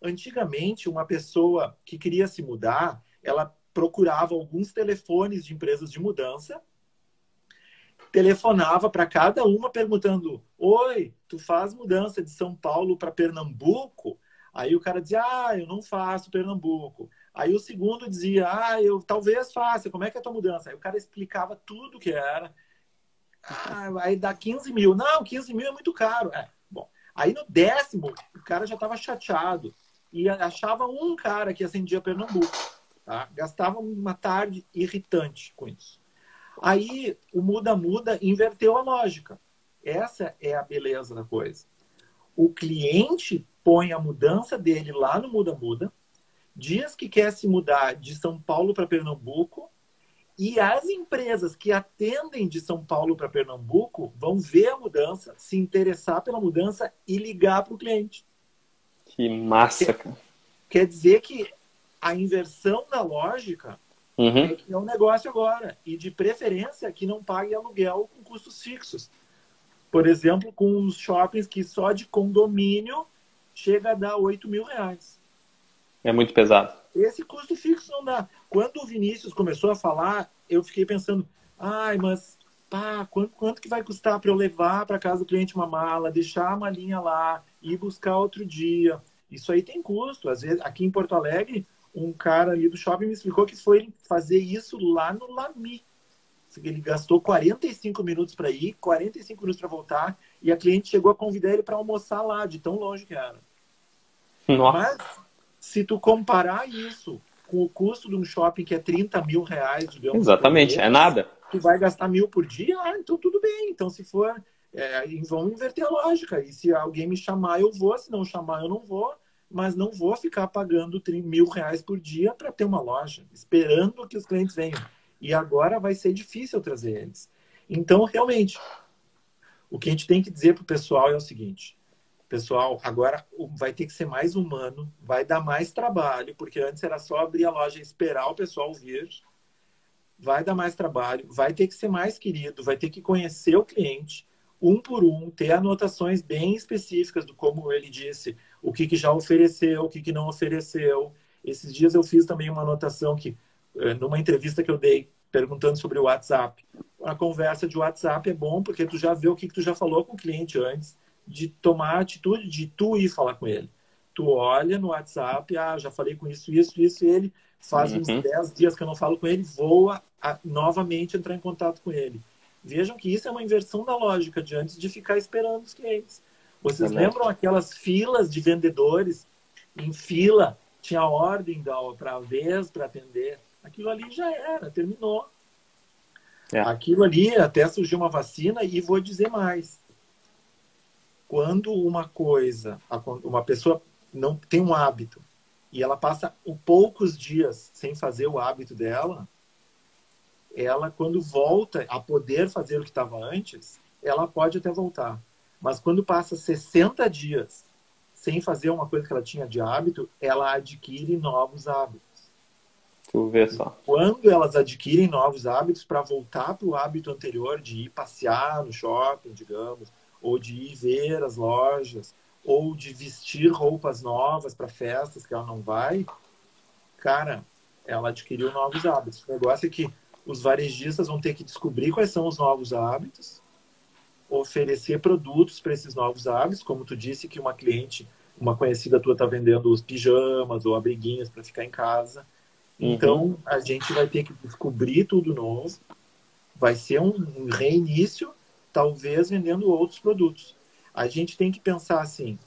Antigamente, uma pessoa que queria se mudar, ela procurava alguns telefones de empresas de mudança telefonava para cada uma perguntando: Oi, tu faz mudança de São Paulo para Pernambuco? Aí o cara dizia: Ah, eu não faço Pernambuco. Aí o segundo dizia: Ah, eu talvez faça. Como é que é a tua mudança? Aí o cara explicava tudo que era. Ah, aí dá 15 mil. Não, 15 mil é muito caro. É, bom. Aí no décimo, o cara já estava chateado e achava um cara que acendia Pernambuco. Tá? Gastava uma tarde irritante com isso. Aí o muda-muda inverteu a lógica. Essa é a beleza da coisa. O cliente põe a mudança dele lá no muda-muda, diz que quer se mudar de São Paulo para Pernambuco, e as empresas que atendem de São Paulo para Pernambuco vão ver a mudança, se interessar pela mudança e ligar para o cliente. Que massa, cara. Quer dizer que a inversão da lógica Uhum. Um negócio agora. E de preferência que não pague aluguel com custos fixos. Por exemplo, com os shoppings que só de condomínio chega a dar 8 mil reais. É muito pesado. Esse custo fixo não dá. Quando o Vinícius começou a falar, eu fiquei pensando, ai, mas pá, quanto, quanto que vai custar para eu levar para casa do cliente uma mala, deixar a malinha lá, ir buscar outro dia? Isso aí tem custo. Às vezes, aqui em Porto Alegre, um cara ali do shopping me explicou que foi fazer isso lá no Lami. Ele gastou 45 minutos para ir, 45 minutos para voltar, e a cliente chegou a convidar ele para almoçar lá, de tão longe que era. Nossa. Mas, se tu comparar isso com o custo de um shopping que é 30 mil reais, digamos. Exatamente, mês, é nada. Tu vai gastar mil por dia, ah, então tudo bem. Então, se for, é, vamos inverter a lógica. E se alguém me chamar, eu vou. Se não chamar, eu não vou mas não vou ficar pagando mil reais por dia para ter uma loja, esperando que os clientes venham. E agora vai ser difícil trazer eles. Então, realmente, o que a gente tem que dizer para o pessoal é o seguinte: pessoal, agora vai ter que ser mais humano, vai dar mais trabalho, porque antes era só abrir a loja e esperar o pessoal vir. vai dar mais trabalho, vai ter que ser mais querido, vai ter que conhecer o cliente um por um, ter anotações bem específicas do como ele disse, o que, que já ofereceu, o que, que não ofereceu. Esses dias eu fiz também uma anotação que, eh, numa entrevista que eu dei, perguntando sobre o WhatsApp. A conversa de WhatsApp é bom porque tu já vê o que, que tu já falou com o cliente antes de tomar a atitude de tu ir falar com ele. Tu olha no WhatsApp, ah, já falei com isso, isso, isso, e ele faz uhum. uns 10 dias que eu não falo com ele, voa a, novamente entrar em contato com ele. Vejam que isso é uma inversão da lógica de antes de ficar esperando os clientes. Vocês lembram aquelas filas de vendedores em fila? Tinha ordem para vez para atender. Aquilo ali já era, terminou. É. Aquilo ali até surgiu uma vacina e vou dizer mais. Quando uma coisa, uma pessoa não tem um hábito e ela passa poucos dias sem fazer o hábito dela, ela quando volta a poder fazer o que estava antes, ela pode até voltar. Mas quando passa 60 dias sem fazer uma coisa que ela tinha de hábito, ela adquire novos hábitos. Tu vê só. Quando elas adquirem novos hábitos para voltar para o hábito anterior de ir passear no shopping, digamos, ou de ir ver as lojas, ou de vestir roupas novas para festas que ela não vai, cara, ela adquiriu novos hábitos. O negócio é que os varejistas vão ter que descobrir quais são os novos hábitos, oferecer produtos para esses novos hábitos, como tu disse que uma cliente, uma conhecida tua está vendendo os pijamas ou abriguinhos para ficar em casa. Uhum. Então, a gente vai ter que descobrir tudo novo. Vai ser um reinício, talvez vendendo outros produtos. A gente tem que pensar assim: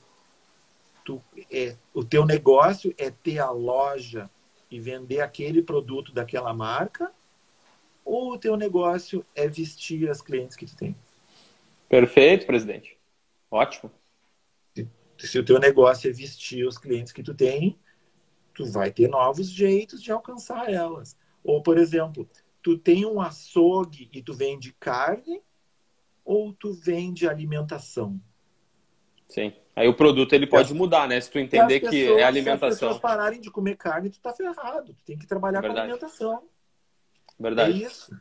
tu, é, o teu negócio é ter a loja e vender aquele produto daquela marca, ou o teu negócio é vestir as clientes que tu tem? Perfeito, presidente. Ótimo. Se, se o teu negócio é vestir os clientes que tu tem, tu vai ter novos jeitos de alcançar elas. Ou, por exemplo, tu tem um açougue e tu vende carne, ou tu vende alimentação? Sim. Aí o produto ele pode é. mudar, né? Se tu entender pessoas, que é alimentação. Se as pessoas pararem de comer carne, tu tá ferrado. Tu tem que trabalhar com alimentação. Verdade. É isso.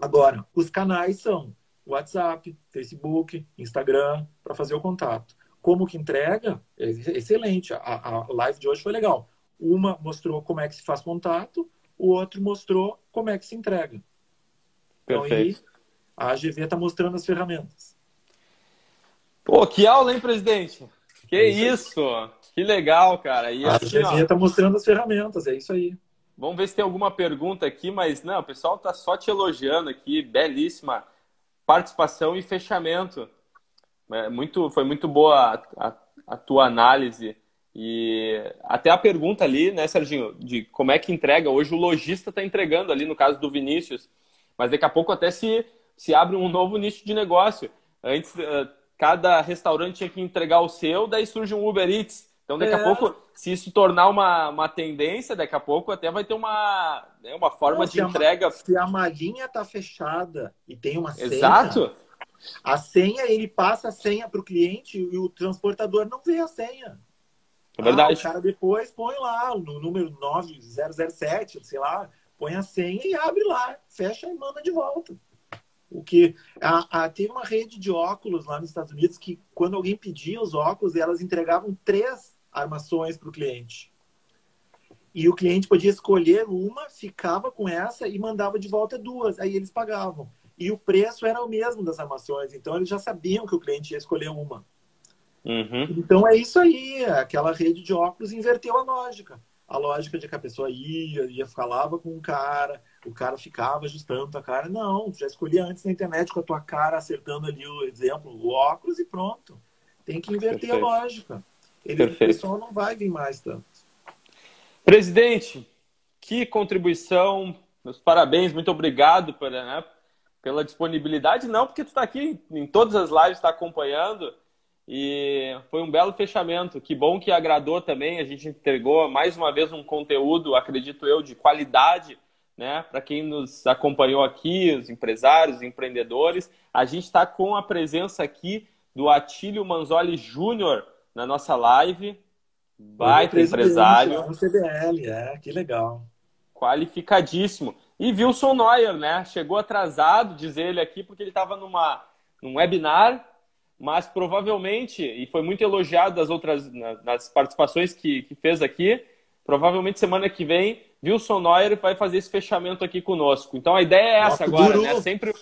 Agora, os canais são WhatsApp, Facebook, Instagram, para fazer o contato. Como que entrega? É excelente. A, a live de hoje foi legal. Uma mostrou como é que se faz contato, o outro mostrou como é que se entrega. Perfeito. Então, aí, a AGV está mostrando as ferramentas. Pô, que aula, hein, presidente? Que é isso! Que legal, cara. E a assim, está mostrando as ferramentas, é isso aí. Vamos ver se tem alguma pergunta aqui, mas não, o pessoal tá só te elogiando aqui, belíssima participação e fechamento. É muito, foi muito boa a, a, a, tua análise e até a pergunta ali, né, Serginho, de como é que entrega. Hoje o lojista está entregando ali no caso do Vinícius, mas daqui a pouco até se, se abre um novo nicho de negócio. Antes uh, cada restaurante tinha que entregar o seu, daí surge um Uber Eats. Então, daqui é. a pouco, se isso tornar uma, uma tendência, daqui a pouco até vai ter uma, né, uma forma Não, de entrega. A, se a malinha tá fechada e tem uma senha. Exato. A senha, ele passa a senha para o cliente e o transportador não vê a senha. É verdade. Ah, o cara depois põe lá no número 9007, sei lá, põe a senha e abre lá, fecha e manda de volta. O que a, a, teve uma rede de óculos lá nos Estados Unidos que, quando alguém pedia os óculos, elas entregavam três armações para o cliente. E o cliente podia escolher uma, ficava com essa e mandava de volta duas. Aí eles pagavam. E o preço era o mesmo das armações. Então eles já sabiam que o cliente ia escolher uma. Uhum. Então é isso aí. Aquela rede de óculos inverteu a lógica. A lógica de que a pessoa ia, ia falava com o cara, o cara ficava ajustando a cara. Não, já escolhia antes na internet com a tua cara, acertando ali o exemplo, o óculos e pronto. Tem que inverter Perfeito. a lógica. Ele, Perfeito. o pessoal não vai vir mais tanto. Presidente, que contribuição. Meus parabéns, muito obrigado por, né, pela disponibilidade. Não, porque tu está aqui em todas as lives, está acompanhando. E foi um belo fechamento. Que bom que agradou também. A gente entregou mais uma vez um conteúdo, acredito eu, de qualidade né? Para quem nos acompanhou aqui, os empresários, os empreendedores, a gente está com a presença aqui do Atílio Manzoli Júnior na nossa live. Baita empresário. No CBL, é, que legal. Qualificadíssimo. E Wilson Neuer, né? Chegou atrasado, diz ele aqui, porque ele estava numa num webinar, mas provavelmente, e foi muito elogiado das outras nas participações que, que fez aqui, provavelmente semana que vem, Wilson Neuer vai fazer esse fechamento aqui conosco. Então a ideia é essa Nossa, agora, né? Sempre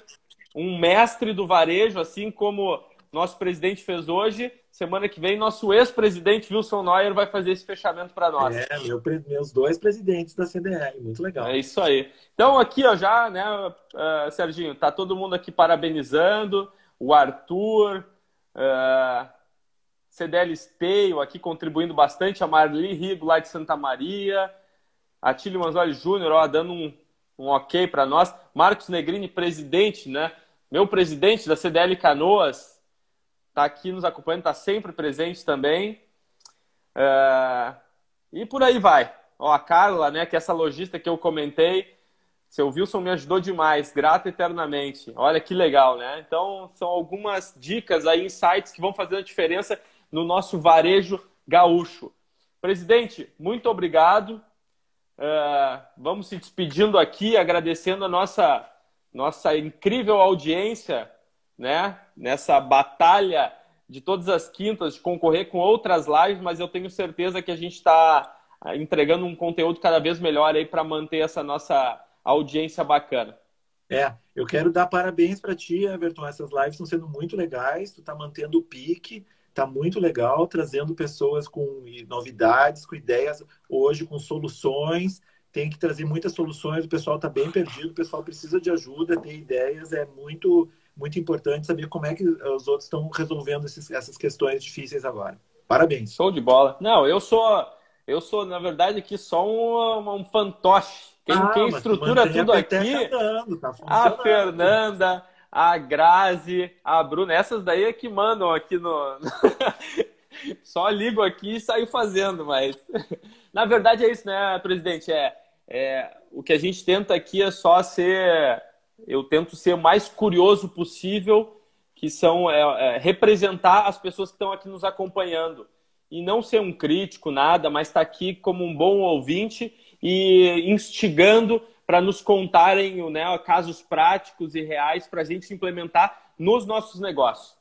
um mestre do varejo, assim como nosso presidente fez hoje. Semana que vem, nosso ex-presidente Wilson Neuer vai fazer esse fechamento para nós. É, meu, meus dois presidentes da CDL, muito legal. É isso aí. Então, aqui, ó, já, né, uh, Serginho, tá todo mundo aqui parabenizando. O Arthur, uh, CDL Esteio aqui contribuindo bastante. A Marli Rigo, lá de Santa Maria. Atílio Manzoli Júnior, ó, dando um, um ok para nós. Marcos Negrini, presidente, né? Meu presidente da CDL Canoas, está aqui nos acompanhando, está sempre presente também. É... E por aí vai. Ó, a Carla, né, que é essa lojista que eu comentei, seu Wilson me ajudou demais, grato eternamente. Olha que legal, né? Então, são algumas dicas aí, insights que vão fazer a diferença no nosso varejo gaúcho. Presidente, muito obrigado. Uh, vamos se despedindo aqui, agradecendo a nossa, nossa incrível audiência né? Nessa batalha de todas as quintas de concorrer com outras lives, mas eu tenho certeza que a gente está ah, entregando um conteúdo cada vez melhor aí para manter essa nossa audiência bacana. É, eu quero dar parabéns para ti, Everton. Essas lives estão sendo muito legais. Tu está mantendo o pique, tá muito legal, trazendo pessoas com novidades, com ideias, hoje com soluções. Tem que trazer muitas soluções. O pessoal está bem perdido, o pessoal precisa de ajuda, ter ideias. É muito muito importante saber como é que os outros estão resolvendo esses, essas questões difíceis agora. Parabéns. Show de bola. Não, eu sou, eu sou na verdade aqui só um, um fantoche. Quem, ah, quem estrutura tudo aqui, andando, tá a Fernanda, a Grazi, a Bruna, essas daí é que mandam aqui no. [laughs] só ligo aqui e saio fazendo, mas [laughs] na verdade é isso, né, presidente? É, é o que a gente tenta aqui é só ser eu tento ser o mais curioso possível, que são é, é, representar as pessoas que estão aqui nos acompanhando. E não ser um crítico, nada, mas estar tá aqui como um bom ouvinte e instigando para nos contarem né, casos práticos e reais para a gente implementar nos nossos negócios.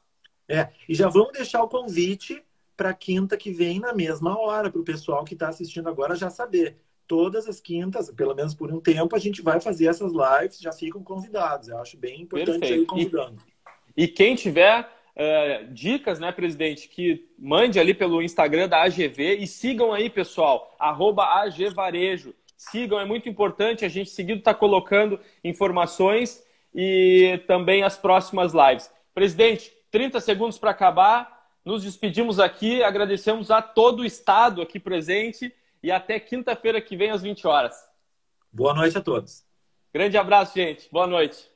É, e já vamos deixar o convite para quinta que vem na mesma hora, para o pessoal que está assistindo agora já saber todas as quintas, pelo menos por um tempo, a gente vai fazer essas lives, já ficam convidados. Eu acho bem importante Perfeito. ir convidando. E, e quem tiver uh, dicas, né, presidente, que mande ali pelo Instagram da AGV e sigam aí, pessoal, arroba AGVarejo. Sigam, é muito importante, a gente seguido está colocando informações e também as próximas lives. Presidente, 30 segundos para acabar. Nos despedimos aqui, agradecemos a todo o estado aqui presente e até quinta-feira que vem às 20 horas. Boa noite a todos. Grande abraço, gente. Boa noite.